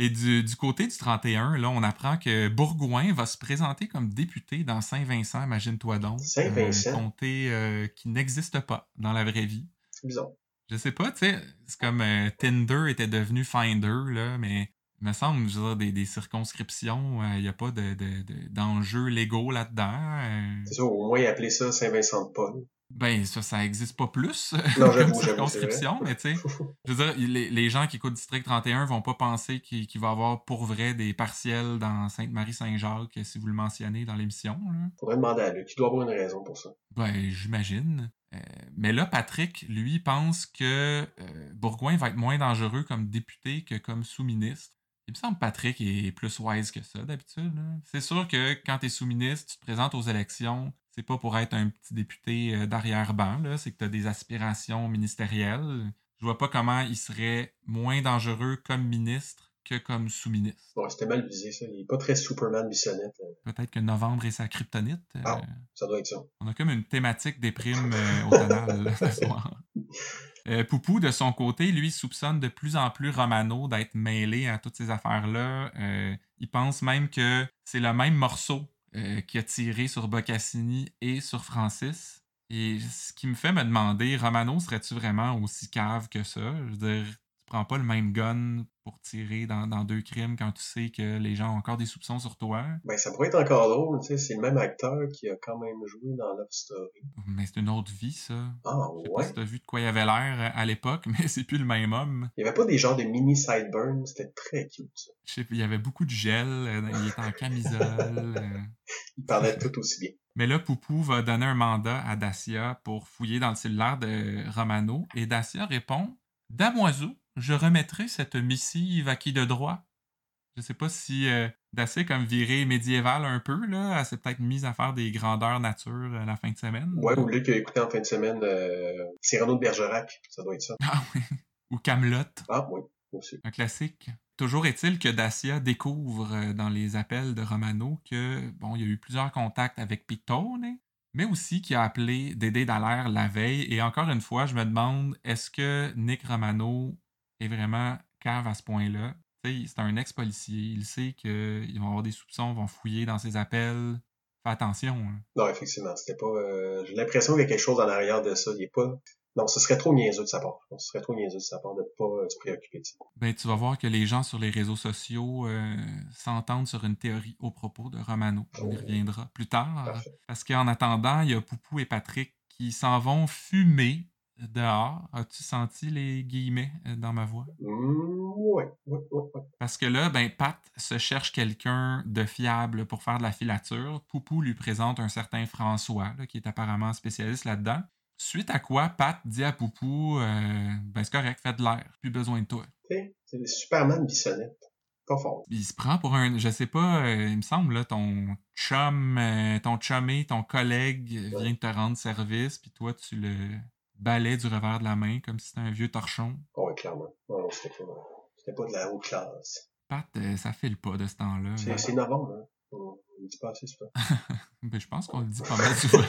Et du, du côté du 31, là, on apprend que Bourgoin va se présenter comme député dans Saint-Vincent, imagine-toi donc. Saint-Vincent? Un comté euh, qui n'existe pas dans la vraie vie. C'est bizarre. Je sais pas, tu sais, c'est comme euh, Tinder était devenu Finder, là, mais il me semble, je veux dire, des, des circonscriptions, il n'y a pas de, de- de- d'enjeux légaux là-dedans. euh. C'est ça, au moins appeler ça Saint-Vincent-de-Paul. Ben, ça, ça existe pas plus Non, comme circonscription, mais tu sais, je veux dire, les, les gens qui écoutent District 31 vont pas penser qu'il, va y avoir pour vrai des partiels dans Sainte-Marie-Saint-Jacques, si vous le mentionnez dans l'émission. là. Faudrait demander à lui. Il doit avoir une raison pour ça. Ben, j'imagine. Euh, mais là, Patrick, lui, pense que euh, Bourgoin va être moins dangereux comme député que comme sous-ministre. Il me semble que Patrick est plus wise que ça, d'habitude. C'est sûr que quand tu es sous-ministre, tu te présentes aux élections, c'est pas pour être un petit député euh, d'arrière-ban, c'est que tu as des aspirations ministérielles. Je vois pas comment il serait moins dangereux comme ministre que comme sous-ministre. Bon, c'était mal visé, ça. Il est pas très Superman bissonnette. euh, Peut-être que novembre est sa kryptonite. euh, Ah. Ça doit être ça. On a comme une thématique déprime euh, automnale là, ce soir. Euh, Poupou, de son côté, lui, soupçonne de plus en plus Romano d'être mêlé à toutes ces affaires-là. Euh, il pense même que c'est le même morceau euh, qui a tiré sur Boccassini et sur Francis. Et ce qui me fait me demander, Romano, serais-tu vraiment aussi cave que ça? Je veux dire, prends pas le même gun pour tirer dans, dans deux crimes quand tu sais que les gens ont encore des soupçons sur toi. Ben, ça pourrait être encore drôle, tu sais. C'est le même acteur qui a quand même joué dans Love Story. Mais c'est une autre vie, ça. Ah, Je sais pas ouais. si t'as vu de quoi il avait l'air à l'époque, mais c'est plus le même homme. Il y avait pas des genres de mini sideburns. C'était très cute, ça. Je sais il y avait beaucoup de gel, euh, il était en camisole. euh. Il parlait tout aussi bien. Mais là, Poupou va donner un mandat à Dacia pour fouiller dans le cellulaire de Romano, et Dacia répond Damoiseau, je remettrai cette missive à qui de droit? Je sais pas si euh, Dacia est comme viré médiéval un peu, là. Elle s'est peut-être mise à faire des grandeurs nature euh, la fin de semaine. Ouais, ou lui qui a écouté en fin de semaine euh, Cyrano de Bergerac. Ça doit être ça. Ah oui. Ou Camelot. Ah, oui. Aussi. Un classique. Toujours est-il que Dacia découvre euh, dans les appels de Romano que, bon, il y a eu plusieurs contacts avec Pictone, mais aussi qu'il a appelé Dédé Dallaire la veille. Et encore une fois, je me demande, est-ce que Nick Romano est vraiment cave à ce point-là? C'est un ex-policier. Il sait qu'ils vont avoir des soupçons, vont fouiller dans ses appels. Fais attention. hein. Non, effectivement, c'était pas... euh, J'ai l'impression qu'il y a quelque chose en arrière de ça. Il est pas... Non, ce serait trop niaiseux de sa part. Ce serait trop niaiseux de sa part de pas euh, se préoccuper de ça. Ben, tu vas voir que les gens sur les réseaux sociaux euh, s'entendent sur une théorie au propos de Romano. On y reviendra plus tard. Parfait. Parce qu'en attendant, il y a Poupou et Patrick qui s'en vont fumer dehors. As-tu senti les guillemets euh, dans ma voix? Ouais, ouais, ouais, ouais. Parce que là, ben, Pat se cherche quelqu'un de fiable pour faire de la filature. Poupou lui présente un certain François, là, qui est apparemment spécialiste là-dedans. Suite à quoi, Pat dit à Poupou euh, Ben, c'est correct, fais de l'air, plus besoin de toi. C'est le Superman bissonnette. Pas fort. Il se prend pour un, je sais pas, euh, il me semble, là, ton chum, euh, ton chumé, ton collègue vient de te rendre service, puis toi, tu le balais du revers de la main comme si c'était un vieux torchon. Oh, ouais, clairement. Non, non, c'était pas... De la haute classe. Pat, euh, ça file pas de ce temps-là. C'est novembre, hein. On le dit pas assez souvent. Ben, je pense qu'on le dit pas mal souvent.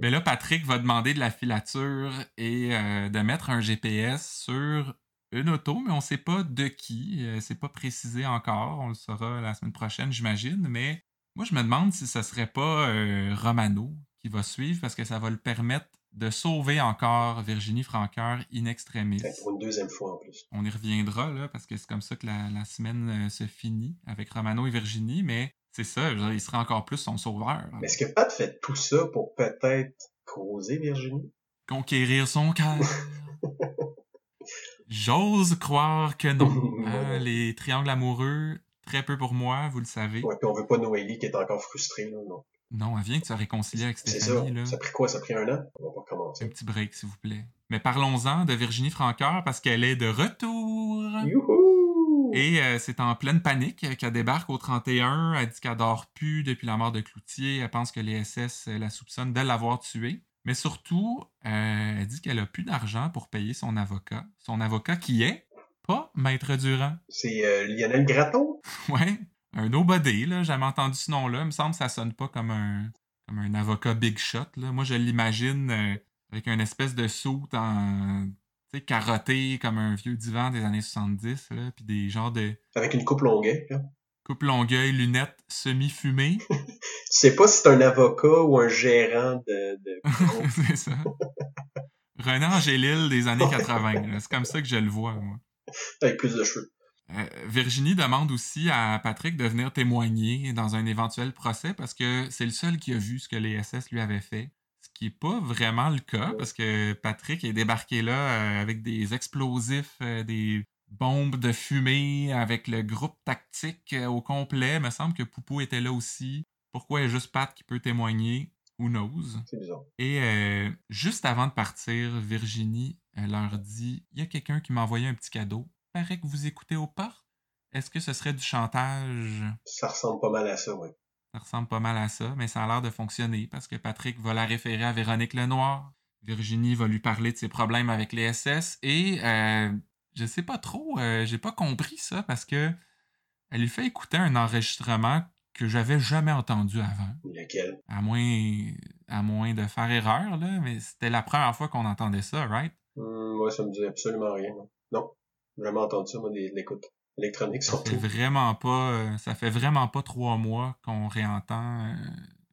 Mais là, Patrick va demander de la filature et euh, de mettre un GPS sur une auto, mais on sait pas de qui. Euh, c'est pas précisé encore. On le saura la semaine prochaine, j'imagine. Mais moi, je me demande si ce serait pas euh, Romano qui va suivre parce que ça va le permettre de sauver encore Virginie Francoeur in extremis. Pour une deuxième fois en plus. On y reviendra, là, parce que c'est comme ça que la, la semaine euh, se finit avec Romano et Virginie, mais c'est ça, dire, il sera encore plus son sauveur. Mais est-ce que Pat fait tout ça pour peut-être causer Virginie? Conquérir son cœur. J'ose croire que non. Hein, les triangles amoureux, très peu pour moi, vous le savez. Ouais, puis on veut pas Noélie qui est encore frustrée, là, non. Non, elle vient que tu as réconcilié avec Stéphanie. ça. Là. Ça a pris quoi? Ça a pris un an? On va pas Un commencer. petit break, s'il vous plaît. Mais parlons-en de Virginie Francoeur parce qu'elle est de retour. Youhou! Et euh, c'est en pleine panique qu'elle débarque au 31. Elle dit qu'elle dort plus depuis la mort de Cloutier. Elle pense que les SS la soupçonnent de l'avoir tuée. Mais surtout, euh, elle dit qu'elle a plus d'argent pour payer son avocat. Son avocat qui est pas Maître Durand. C'est euh, Lionel Gratton? Ouais, un nobody, là. Jamais entendu ce nom-là. Il me semble que ça sonne pas comme un, comme un avocat big shot, là. Moi, je l'imagine euh, avec un espèce de soute en, tu sais, carotté comme un vieux divan des années 70, là. Puis des genres de Avec une coupe longuet, là. coupe longueuil, lunettes semi-fumées. Tu sais pas si c'est un avocat ou un gérant de, c'est ça. René Angélil des années 80. là. C'est comme ça que je le vois, moi. avec plus de cheveux. Euh, Virginie demande aussi à Patrick de venir témoigner dans un éventuel procès parce que c'est le seul qui a vu ce que les SS lui avaient fait. Ce qui n'est pas vraiment le cas parce que Patrick est débarqué là euh, avec des explosifs, euh, des bombes de fumée, avec le groupe tactique au complet. Il me semble que Poupou était là aussi. Pourquoi il y a juste Pat qui peut témoigner? Who knows? C'est bizarre. Et euh, juste avant de partir, Virginie leur dit Il y a quelqu'un qui m'a envoyé un petit cadeau. Paraît que vous écoutez aux portes. Est-ce que ce serait du chantage? Ça ressemble pas mal à ça, oui. Ça ressemble pas mal à ça, mais ça a l'air de fonctionner parce que Patrick va la référer à Véronique Lenoir. Virginie va lui parler de ses problèmes avec les SS et euh, je sais pas trop, euh, j'ai pas compris ça parce que elle lui fait écouter un enregistrement que j'avais jamais entendu avant Lequel? à moins, à moins de faire erreur, là, mais c'était la première fois qu'on entendait ça, right? Hum, moi, ça me dit absolument rien. Non, jamais entendu ça, moi, des- de l'écoute électronique surtout. vraiment pas, euh, ça fait vraiment pas trois mois qu'on réentend euh,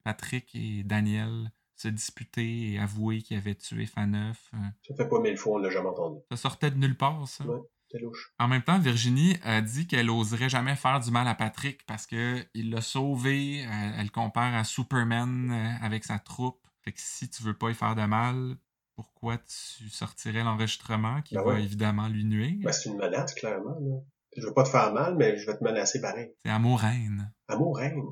Patrick et Daniel se disputer et avouer qu'ils avaient tué Faneuf. Euh, Ça fait pas mille fois, on l'a jamais entendu. ça sortait de nulle part, ça. Ouais. C'est louche. En même temps, Virginie a dit qu'elle oserait jamais faire du mal à Patrick parce que il l'a sauvé. Elle, elle le compare à Superman avec sa troupe. Fait que si tu veux pas y faire de mal, pourquoi tu sortirais l'enregistrement qui Ben va ouais. évidemment lui nuire? Ben, c'est une menace, clairement. Là. Je veux pas te faire mal, mais je vais te menacer pareil. C'est amour-haine. Amour reine.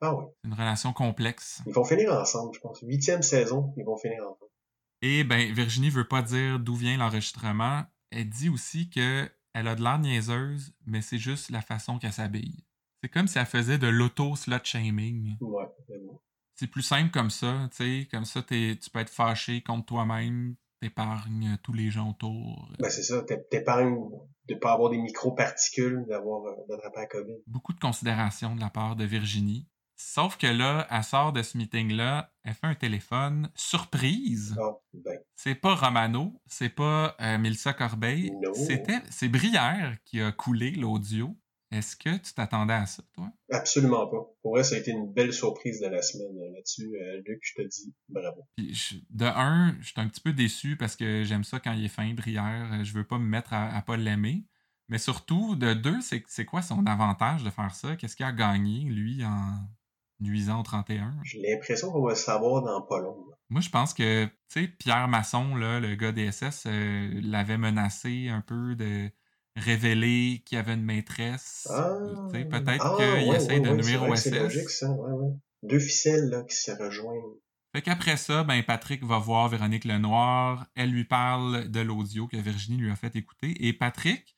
Ah oui. C'est une relation complexe. Ils vont finir ensemble, je pense. Huitième saison, ils vont finir ensemble. Et ben, Virginie veut pas dire d'où vient l'enregistrement. Elle dit aussi que elle a de l'air niaiseuse, mais c'est juste la façon qu'elle s'habille. C'est comme si elle faisait de l'auto-slut-shaming. Ouais, c'est bon. C'est plus simple comme ça, tu sais. Comme ça, tu peux être fâché contre toi-même, t'épargnes tous les gens autour. Ben, c'est ça. t'é- T'épargnes de pas avoir des micro-particules, d'avoir, euh, d'attraper la COVID. Beaucoup de considération de la part de Virginie. Sauf que là, elle sort de ce meeting-là, elle fait un téléphone surprise. Ah, ben. C'est pas Romano, c'est pas euh, Mélissa Corbeil, c'était c'est Brière qui a coulé l'audio. Est-ce que tu t'attendais à ça, toi? Absolument pas. Pour vrai, ça a été une belle surprise de la semaine euh, là-dessus. Euh, Luc, je te dis bravo. Puis je- de un, je suis un petit peu déçu parce que j'aime ça quand il est fin, Brière. Euh, Je veux pas me mettre à, à pas l'aimer. Mais surtout, de deux, c'est quoi son avantage de faire ça? Qu'est-ce qu'il a gagné, lui, en nuisant au 31? J'ai l'impression qu'on va le savoir dans pas long. Moi, je pense que, tu sais, Pierre Masson, là, le gars des SS, euh, l'avait menacé un peu de révéler qu'il y avait une maîtresse. Ah, peut-être ah, qu'il ouais, essaye ouais, de ouais, nuire au C'est logique, ça. Ouais, ouais. Deux ficelles là, qui se rejoignent. Fait qu'après ça, ben Patrick va voir Véronique Lenoir. Elle lui parle de l'audio que Virginie lui a fait écouter. Et Patrick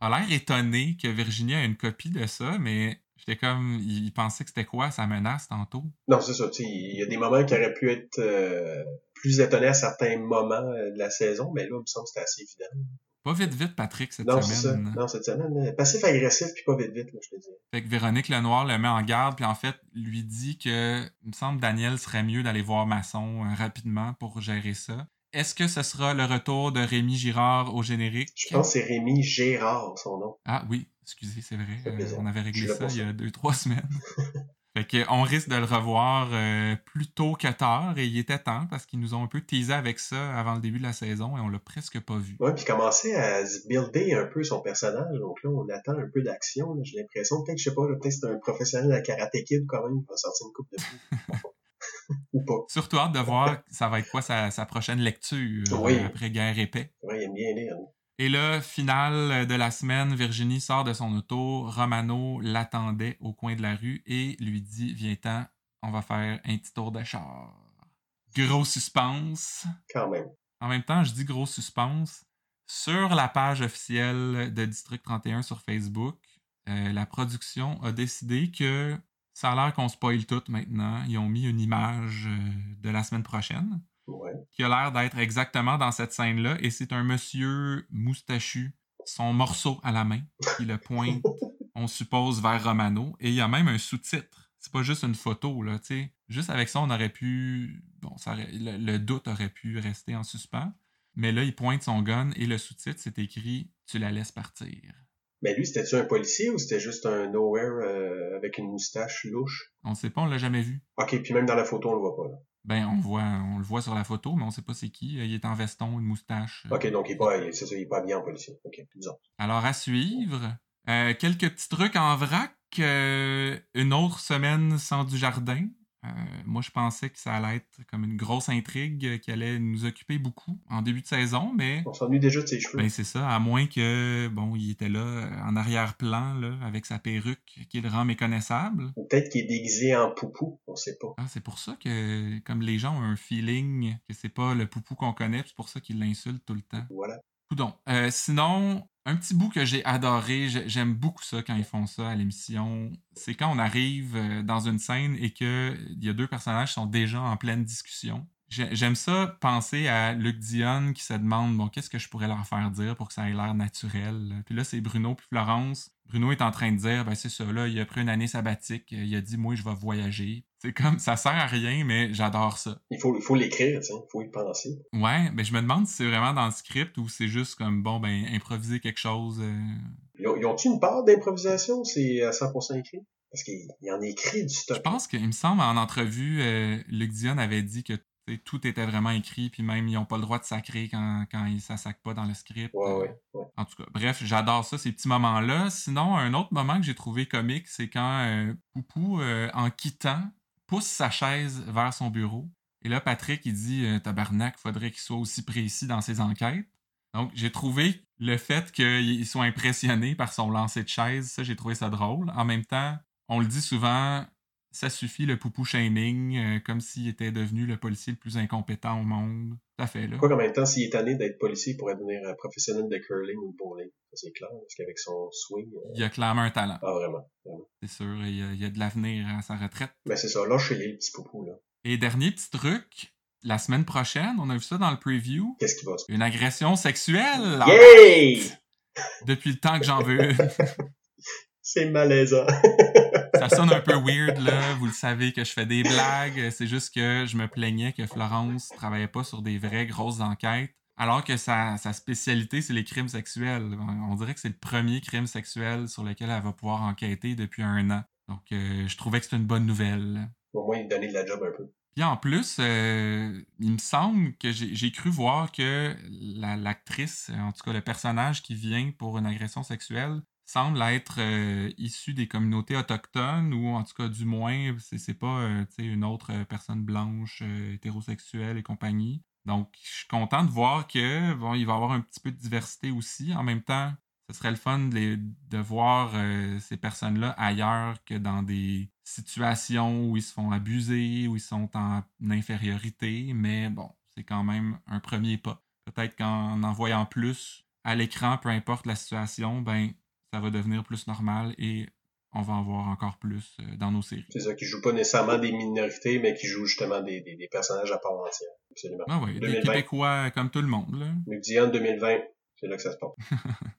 a l'air étonné que Virginie a une copie de ça, mais j'étais comme. Il pensait que c'était quoi sa menace tantôt? Non, c'est ça. tu sais, Il y a des moments qui auraient pu être euh, plus étonnés à certains moments euh, de la saison, mais là, il me semble que c'était assez évident. Pas vite vite, Patrick, cette Non, semaine. Non, cette semaine. là, Passif-agressif, puis pas vite vite, là, je te dis. Fait que Véronique Lenoir le met en garde, puis en fait, lui dit que, il me semble, Daniel serait mieux d'aller voir Masson euh, rapidement pour gérer ça. Est-ce que ce sera le retour de Rémi Girard au générique? Je pense que c'est Rémi Gérard, son nom. Ah oui, excusez, c'est vrai. euh, on avait réglé ça il y a deux, trois semaines. Fait qu'on risque de le revoir euh, plus tôt que tard, et il était temps parce qu'ils nous ont un peu teasé avec ça avant le début de la saison et on l'a presque pas vu. Ouais, puis commencer à se builder un peu son personnage. Donc là, on attend un peu d'action. J'ai l'impression, peut-être, je sais pas, peut-être c'est un professionnel à Karate Kid quand même, qui va sortir une coupe de Ou pas. Surtout hâte de voir ça va être quoi sa, sa prochaine lecture euh, Oui. après Guerre épais. Ouais, il aime bien lire. Et là, finale de la semaine, Virginie sort de son auto. Romano l'attendait au coin de la rue et lui dit Viens-t'en, on va faire un petit tour de char. Gros suspense. Quand même. En même temps, je dis gros suspense. Sur la page officielle de District 31 sur Facebook, euh, la production a décidé que ça a l'air qu'on spoil tout maintenant. Ils ont mis une image euh, de la semaine prochaine. Qui a l'air d'être exactement dans cette scène-là, et c'est un monsieur moustachu, son morceau à la main, qui le pointe, on suppose, vers Romano, et il y a même un sous-titre. C'est pas juste une photo, là, tu sais. Juste avec ça, on aurait pu... Bon, ça aurait- le, le doute aurait pu rester en suspens, mais là, il pointe son gun, et le sous-titre, c'est écrit « Tu la laisses partir Mais lui, c'était-tu un policier ou c'était juste un nowhere euh, avec une moustache louche? ». On sait pas, on l'a jamais vu. Ok, puis même dans la photo, on le voit pas. Là. Ben, on, voit, on le voit sur la photo, mais on sait pas c'est qui. Il est en veston, une moustache. Ok, donc il est pas, ça, il est pas habillé en policier. Ok. Alors, à suivre. Euh, quelques petits trucs en vrac. euh, une autre semaine sans du jardin. Euh, moi, je pensais que ça allait être comme une grosse intrigue euh, qui allait nous occuper beaucoup en début de saison, mais On s'ennuie déjà de ses cheveux. ben c'est ça, à moins que bon, il était là euh, en arrière-plan là, avec sa perruque qui le rend méconnaissable. Ou peut-être qu'il est déguisé en poupou, on sait pas. Ah, c'est pour ça que comme les gens ont un feeling que c'est pas le poupou qu'on connaît, c'est pour ça qu'ils l'insultent tout le temps. Voilà. Euh, sinon, un petit bout que j'ai adoré, j'ai- j'aime beaucoup ça quand ils font ça à l'émission, c'est quand on arrive euh, dans une scène et qu'il y a deux personnages qui sont déjà en pleine discussion. J'ai- J'aime ça penser à Luc Dion qui se demande bon qu'est-ce que je pourrais leur faire dire pour que ça ait l'air naturel. Puis là c'est Bruno puis Florence. Bruno est en train de dire ben c'est ça là il a pris une année sabbatique, il a dit moi je vais voyager. C'est comme ça sert à rien mais j'adore ça. Il faut, faut l'écrire, tu sais, il faut y penser. Ouais, mais je me demande si c'est vraiment dans le script ou c'est juste comme bon ben improviser quelque chose. euh. Ils ont- ils ont-ils une part d'improvisation? C'est à 100% écrit? Parce qu'il il en écrit du Je stock. pense qu'il me semble en entrevue, euh, Luc Dion avait dit que tout était vraiment écrit, puis même ils n'ont pas le droit de sacrer quand, quand ils- ça pas dans le script. Ouais, Euh, ouais, ouais. En tout cas, bref, j'adore ça, ces petits moments-là. Sinon, un autre moment que j'ai trouvé comique, c'est quand euh, Poupou, euh, en quittant, pousse sa chaise vers son bureau. Et là, Patrick, il dit euh, Tabarnak, faudrait qu'il soit aussi précis dans ses enquêtes. Donc, j'ai trouvé le fait qu'il soit impressionné par son lancer de chaise, ça, j'ai trouvé ça drôle. En même temps, on le dit souvent, ça suffit le poupou shaming, euh, comme s'il était devenu le policier le plus incompétent au monde. Tout à fait, là. Quoi qu'en même temps, s'il est tanné d'être policier, il pourrait devenir euh, professionnel de curling ou de bowling. Ça, c'est clair, parce qu'avec son swing... euh, Il a clairement un talent, Ah, vraiment. vraiment. c'est sûr. Il y a, il y a de l'avenir à sa retraite. Mais c'est ça, lâchez-les, le petit poupou, là. Et dernier petit truc, la semaine prochaine, on a vu ça dans le preview, Qu'est-ce qui va se une agression sexuelle. Yay! Depuis le temps que j'en veux une. C'est malaisant. Ça sonne un peu weird, là. Vous le savez que je fais des blagues. C'est juste que je me plaignais que Florence travaillait pas sur des vraies grosses enquêtes. Alors que sa, sa spécialité, c'est les crimes sexuels. On dirait que c'est le premier crime sexuel sur lequel elle va pouvoir enquêter depuis un an. Donc, euh, je trouvais que c'était une bonne nouvelle. Au moins, il donnait de la job un peu. Puis en plus, euh, il me semble que j'ai cru voir que la- l'actrice, en tout cas le personnage qui vient pour une agression sexuelle, semble être euh, issu des communautés autochtones ou en tout cas du moins, c'est pas euh, une autre euh, personne blanche, euh, hétérosexuelle et compagnie. Donc je suis content de voir que bon, il va y avoir un petit peu de diversité aussi. En même temps, ce serait le fun de, de voir euh, ces personnes-là ailleurs que dans des situations où ils se font abuser, où ils sont en infériorité, mais bon, c'est quand même un premier pas. Peut-être qu'en en voyant plus à l'écran, peu importe la situation, ben ça va devenir plus normal et on va en voir encore plus euh, dans nos séries. C'est ça, qui joue pas nécessairement des minorités, mais qui joue justement des, des, des personnages à part entière. Absolument. Ah ouais, des 2020. Québécois comme tout le monde, là. Luc Dion 2020, c'est là que ça se passe.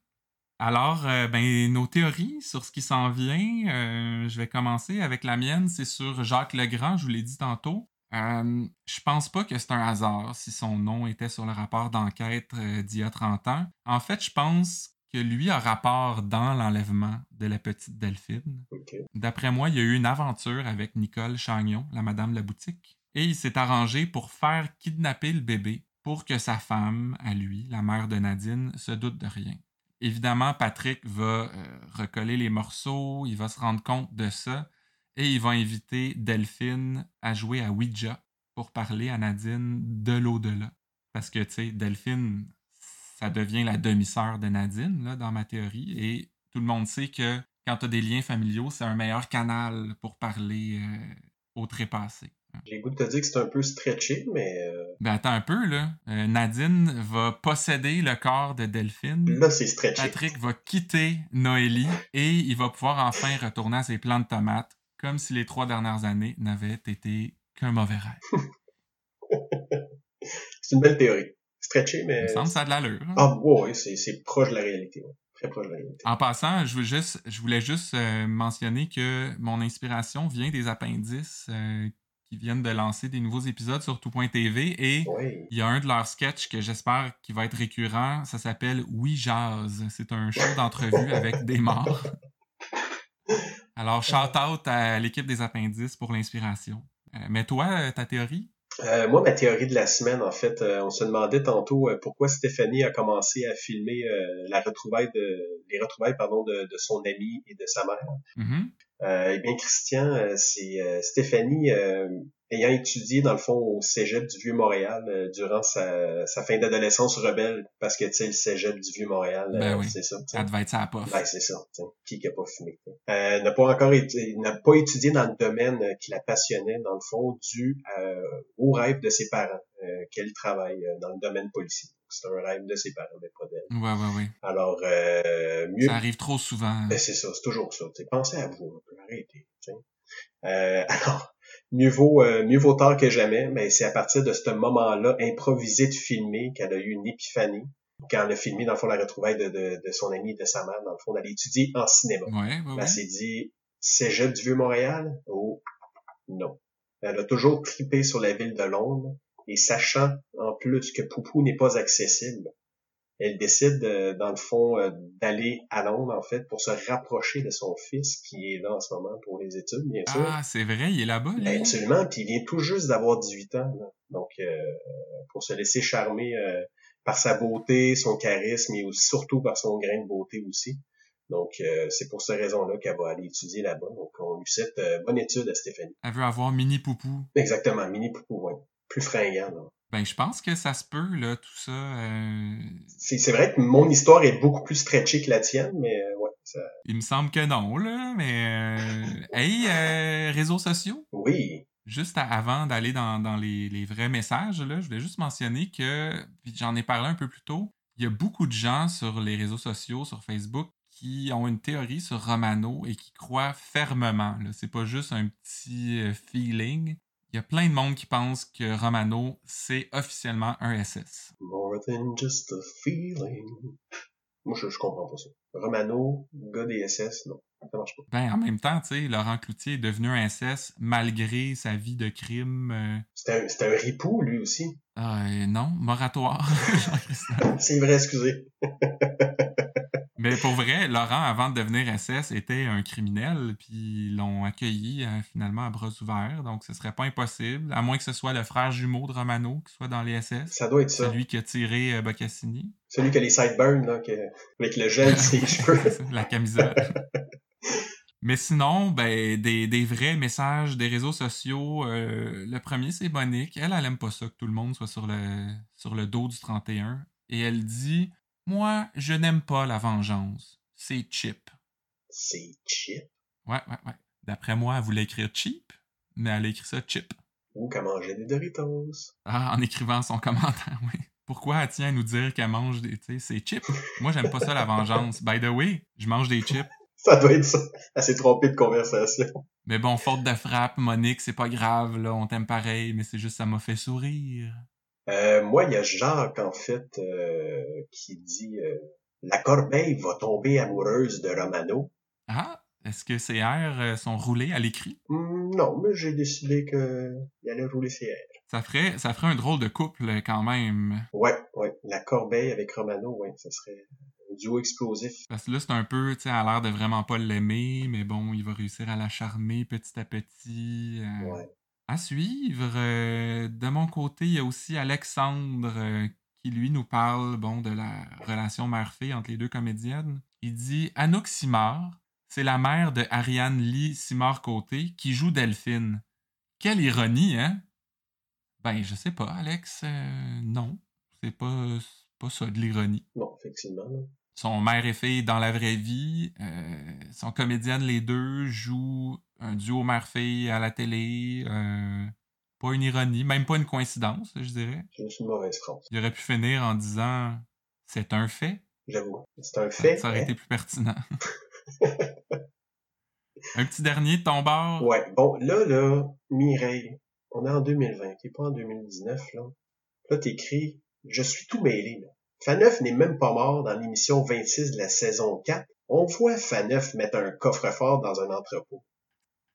Alors, euh, ben, nos théories sur ce qui s'en vient, euh, je vais commencer avec la mienne, c'est sur Jacques Legrand, je vous l'ai dit tantôt. Euh, je pense pas que c'est un hasard si son nom était sur le rapport d'enquête d'il y a 30 ans. En fait, je pense que lui a rapport dans l'enlèvement de la petite Delphine. D'après moi, il y a eu une aventure avec Nicole Chagnon, la madame de la boutique, et il s'est arrangé pour faire kidnapper le bébé pour que sa femme, à lui, la mère de Nadine, se doute de rien. Évidemment, Patrick va euh, recoller les morceaux, il va se rendre compte de ça, et il va inviter Delphine à jouer à Ouija pour parler à Nadine de l'au-delà. Parce que, tu sais, Delphine, ça devient la demi-sœur de Nadine, là, dans ma théorie, et tout le monde sait que quand tu as des liens familiaux, c'est un meilleur canal pour parler euh, au trépassé. J'ai le goût de te dire que c'est un peu stretché, mais euh, Ben attends un peu, là. Euh, Nadine va posséder le corps de Delphine. là, c'est stretché. Patrick va quitter Noélie et il va pouvoir enfin retourner à ses plants de tomates, comme si les trois dernières années n'avaient été qu'un mauvais rêve. C'est une belle théorie. Stretché, Il mais... me semble que ça a de l'allure. hein. Ah, ouais, c'est, c'est proche de la réalité. ouais. Très proche de la réalité. En passant, je, veux juste, je voulais juste euh, mentionner que mon inspiration vient des appendices euh, qui viennent de lancer des nouveaux épisodes sur tout.tv et Oui. il y a un de leurs sketchs que j'espère qui va être récurrent. Ça s'appelle Oui Jazz. C'est un show d'entrevue avec des morts. Alors, shout out à l'équipe des appendices pour l'inspiration. Euh, mais toi, ta théorie? Euh, moi, ma théorie de la semaine, en fait, euh, on se demandait tantôt euh, pourquoi Stéphanie a commencé à filmer la retrouvaille de, les retrouvailles pardon, de, de son ami et de sa mère. Mhm. Euh, eh bien, Christian, euh, c'est euh, Stéphanie euh, ayant étudié, dans le fond, au Cégep du Vieux-Montréal euh, durant sa, sa fin d'adolescence rebelle, parce que, tu sais, le Cégep du Vieux-Montréal, euh, Ben oui. c'est ça. Ça devait être à. Ben, c'est ça. tu sais. Qui qui a pas fumé? Euh, n'a pas encore été, n'a pas étudié dans le domaine qui la passionnait, dans le fond, dû euh, au rêve de ses parents, euh, qu'elle travaille euh, dans le domaine policier. C'est un rêve de ses parents, mais pas d'elle. Ouais, ouais, ouais. Alors, euh, mieux Ça arrive trop souvent. ben, c'est ça, c'est toujours ça. tu sais. Pensez à vous un peu, arrêtez. Euh, alors, mieux vaut, euh, mieux vaut tard que jamais, mais c'est à partir de ce moment-là, improvisé de filmer, qu'elle a eu une épiphanie. Quand elle a filmé, dans le fond, la retrouvaille de, de, de son ami et de sa mère, dans le fond, d'aller étudier en cinéma. Ouais, ouais, Elle s'est dit, Cégep du Vieux-Montréal? Oh, non. Elle a toujours tripé sur la ville de Londres, et sachant, en plus, que Poupou n'est pas accessible, elle décide, dans le fond, euh, d'aller à Londres, en fait, pour se rapprocher de son fils, qui est là en ce moment pour les études, bien sûr. Ah, c'est vrai, il est là-bas. Ben, absolument, puis il vient tout juste d'avoir 18 ans. là. Donc, euh, pour se laisser charmer euh, par sa beauté, son charisme, et aussi, surtout par son grain de beauté aussi. Donc, euh, c'est pour cette raison-là qu'elle va aller étudier là-bas. Donc, on lui souhaite bonne étude à Stéphanie. Elle veut avoir mini poupou. Exactement, mini poupou, ouais. Plus fringant. là. Ben, je pense que ça se peut, là, tout ça. euh, C'est c'est vrai que mon histoire est beaucoup plus stretchée que la tienne, mais euh, ouais, ça... Il me semble que non, là, mais... euh, Hey, euh, réseaux sociaux? Oui, Juste à- avant d'aller dans, dans les, les vrais messages, là, je voulais juste mentionner que, puis j'en ai parlé un peu plus tôt, il y a beaucoup de gens sur les réseaux sociaux, sur Facebook, qui ont une théorie sur Romano et qui croient fermement. Là. C'est pas juste un petit euh, feeling. Il y a plein de monde qui pense que Romano, c'est officiellement un SS. more than just a feeling. Moi, je, je comprends pas ça. Romano, gars des SS, non, ça marche pas. Ben, en même temps, tu sais, Laurent Cloutier est devenu un SS malgré sa vie de crime. euh, C'était un, c'était un ripou, lui aussi. euh, non, moratoire. C'est vrai, excusez. Mais pour vrai, Laurent, avant de devenir SS, était un criminel, puis ils l'ont accueilli euh, finalement à bras ouverts. Donc, ce serait pas impossible, à moins que ce soit le frère jumeau de Romano qui soit dans les SS. Ça doit être ça. Celui qui a tiré euh, Boccassini, Celui qui a les sideburns, là, que- avec le gel de ses cheveux. la camisole. Mais sinon, ben, des, des vrais messages des réseaux sociaux. euh, le premier, c'est Monique. Elle, elle aime pas ça que tout le monde soit sur le, sur le dos du 31. Et elle dit Moi, je n'aime pas la vengeance. C'est cheap. C'est cheap. Ouais, ouais, ouais. D'après moi, elle voulait écrire cheap, mais elle a écrit ça chip. Ou qu'à manger des Doritos. Ah, en écrivant son commentaire, oui. Pourquoi elle tient à nous dire qu'elle mange des. Tu sais, c'est chip. Moi, j'aime pas ça, la vengeance. By the way, je mange des chips. Ça doit être ça. Elle s'est trompée de conversation. Mais bon, faute de frappe, Monique, c'est pas grave, là, on t'aime pareil, mais c'est juste ça m'a fait sourire. Euh, moi, il y a Jacques, en fait, euh, qui dit euh, La corbeille va tomber amoureuse de Romano. Ah, est-ce que ces airs sont roulés à l'écrit? Hmm, non, mais j'ai décidé que il allait rouler ses airs. Ça ferait, ça ferait un drôle de couple, quand même. Ouais, ouais. La corbeille avec Romano, ouais, ça serait une duo explosif. Parce que là, c'est un peu, tu sais, à l'air de vraiment pas l'aimer, mais bon, il va réussir à la charmer petit à petit. Ouais. À suivre. Euh, de mon côté, il y a aussi Alexandre euh, qui, lui, nous parle bon, de la relation mère-fille entre les deux comédiennes. Il dit Anouk Simard, c'est la mère de Ariane Lee Simard-Côté qui joue Delphine. Quelle ironie, hein Ben, je sais pas, Alex. euh, non, c'est pas, pas ça de l'ironie. Non, effectivement. Sont mère et fille dans la vraie vie. Euh, sont comédiennes les deux, jouent un duo mère-fille à la télé. euh, pas une ironie, même pas une coïncidence, je dirais. C'est juste une mauvaise phrase. Il aurait pu finir en disant c'est un fait. J'avoue. C'est un Ça, fait. ça aurait hein? été plus pertinent. un petit dernier de ton bord. Ouais, bon, là, là, Mireille, on est en 2020, qui est pas en 2019, là. Là, t'écris, je suis tout mêlé, là. Faneuf n'est même pas mort dans l'émission 26 de la saison 4. On voit Faneuf mettre un coffre-fort dans un entrepôt.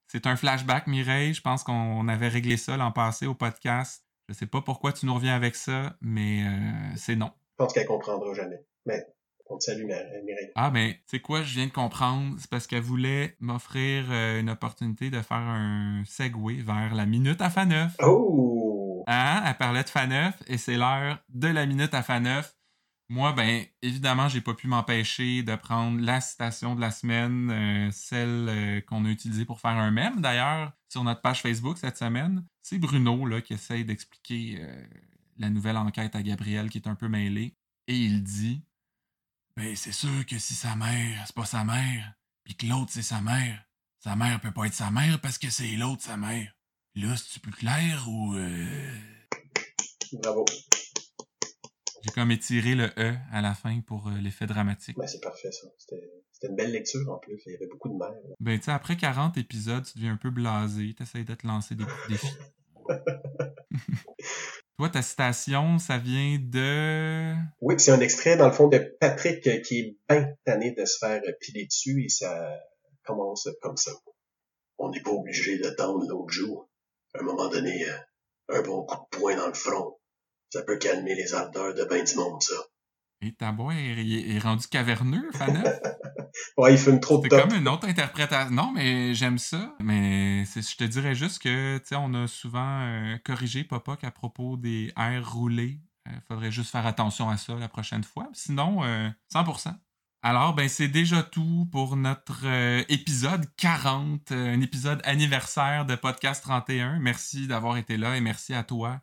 C'est un flashback, Mireille. Je pense qu'on avait réglé ça l'an passé au podcast. Je sais pas pourquoi tu nous reviens avec ça, mais euh, c'est non. Je pense qu'elle comprendra jamais. Mais, on te salue, Mir- Mireille. Ah, ben, c'est quoi, je viens de comprendre. C'est parce qu'elle voulait m'offrir euh, une opportunité de faire un segue vers la minute à Faneuf. Oh! Hein? Elle parlait de Faneuf et c'est l'heure de la minute à Faneuf. Moi, ben, évidemment, j'ai pas pu m'empêcher de prendre la citation de la semaine, euh, celle euh, qu'on a utilisée pour faire un mème, d'ailleurs, sur notre page Facebook cette semaine. C'est Bruno, là, qui essaye d'expliquer euh, la nouvelle enquête à Gabriel, qui est un peu mêlé. Et il dit Ben, c'est sûr que si sa mère, c'est pas sa mère, puis que l'autre, c'est sa mère, sa mère peut pas être sa mère parce que c'est l'autre, sa mère. Là, c'est plus clair ou. Bravo. J'ai comme étiré le E à la fin pour euh, l'effet dramatique. Ben, c'est parfait, ça. C'était une belle lecture, en plus. Il y avait beaucoup de mer. là. Ben, tu sais, après 40 épisodes, tu deviens un peu blasé. T'essayes de te lancer des petits défis. Toi, ta citation, ça vient de? Oui, c'est un extrait, dans le fond, de Patrick euh, qui est bien tanné de se faire euh, piler dessus et ça commence comme ça. On n'est pas obligé d'attendre l'autre jour. À un moment donné, un bon coup de poing dans le front, ça peut calmer les ardeurs de ben du monde, ça. Et ta boîte est, est- rendu caverneux, Faneuf. Ouais, il fume trop de C'est comme une autre interprétation. Non, mais j'aime ça. Mais je te dirais juste que, tu sais, on a souvent euh, corrigé Popoc à propos des airs roulés. Euh, faudrait juste faire attention à ça la prochaine fois. Sinon, euh, 100%. Alors, ben, c'est déjà tout pour notre euh, épisode 40, euh, un épisode anniversaire de Podcast 31. Merci d'avoir été là et merci à toi,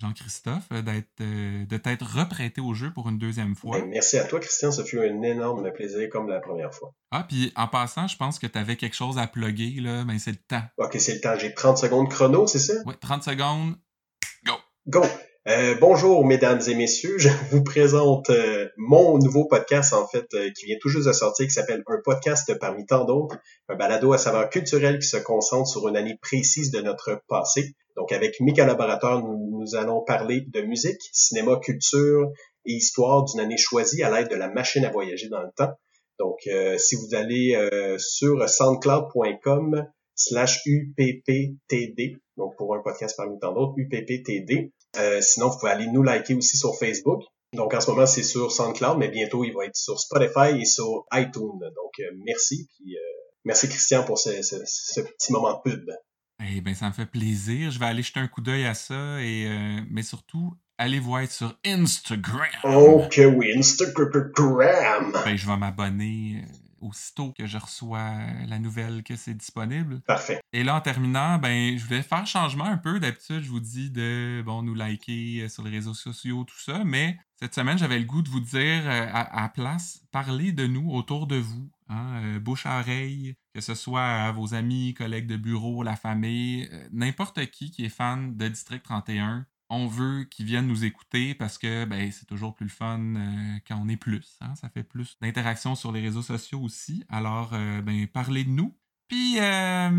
Jean-Christophe, euh, d'être, euh, de t'être reprêté au jeu pour une deuxième fois. Ben, merci à toi, Christian. Ça fut un énorme plaisir comme la première fois. Ah, puis en passant, je pense que tu avais quelque chose à plugger, là. Ben, c'est le temps. Ok, c'est le temps. J'ai 30 secondes chrono, c'est ça? Ouais, 30 secondes. Go! Euh, bonjour, mesdames et messieurs. Je vous présente euh, mon nouveau podcast, en fait, euh, qui vient tout juste de sortir, qui s'appelle Un podcast parmi tant d'autres. Un balado à saveur culturelle qui se concentre sur une année précise de notre passé. Donc, avec mes collaborateurs, nous, nous allons parler de musique, cinéma, culture et histoire d'une année choisie à l'aide de la machine à voyager dans le temps. Donc, si vous allez sur soundcloud.com slash UPPTD, donc pour un podcast parmi tant d'autres, UPPTD, euh, sinon, vous pouvez aller nous liker aussi sur Facebook. Donc, en ce moment, c'est sur SoundCloud, mais bientôt, il va être sur Spotify et sur iTunes. Donc, euh, merci. Puis, euh, merci, Christian, pour ce, ce- ce petit moment de pub. Eh ben, ça me fait plaisir. Je vais aller jeter un coup d'œil à ça. Et, mais surtout, allez voir être sur Instagram. Oh, que oui, Instagram! Ben, je vais m'abonner aussitôt que je reçois la nouvelle que c'est disponible. Parfait. Et là, en terminant, ben, je voulais faire changement un peu. D'habitude, je vous dis de bon, nous liker euh, sur les réseaux sociaux, tout ça. Mais cette semaine, j'avais le goût de vous dire euh, à, à place, parlez de nous autour de vous. Hein, euh, bouche à oreille, que ce soit à vos amis, collègues de bureau, la famille, euh, n'importe qui qui est fan de District 31. On veut qu'ils viennent nous écouter parce que ben, c'est toujours plus le fun euh, quand on est plus. hein. Ça fait plus d'interactions sur les réseaux sociaux aussi. Alors, euh, ben, parlez de nous. Puis, euh,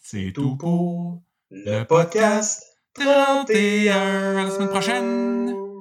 c'est tout pour Le podcast 31. À la semaine prochaine!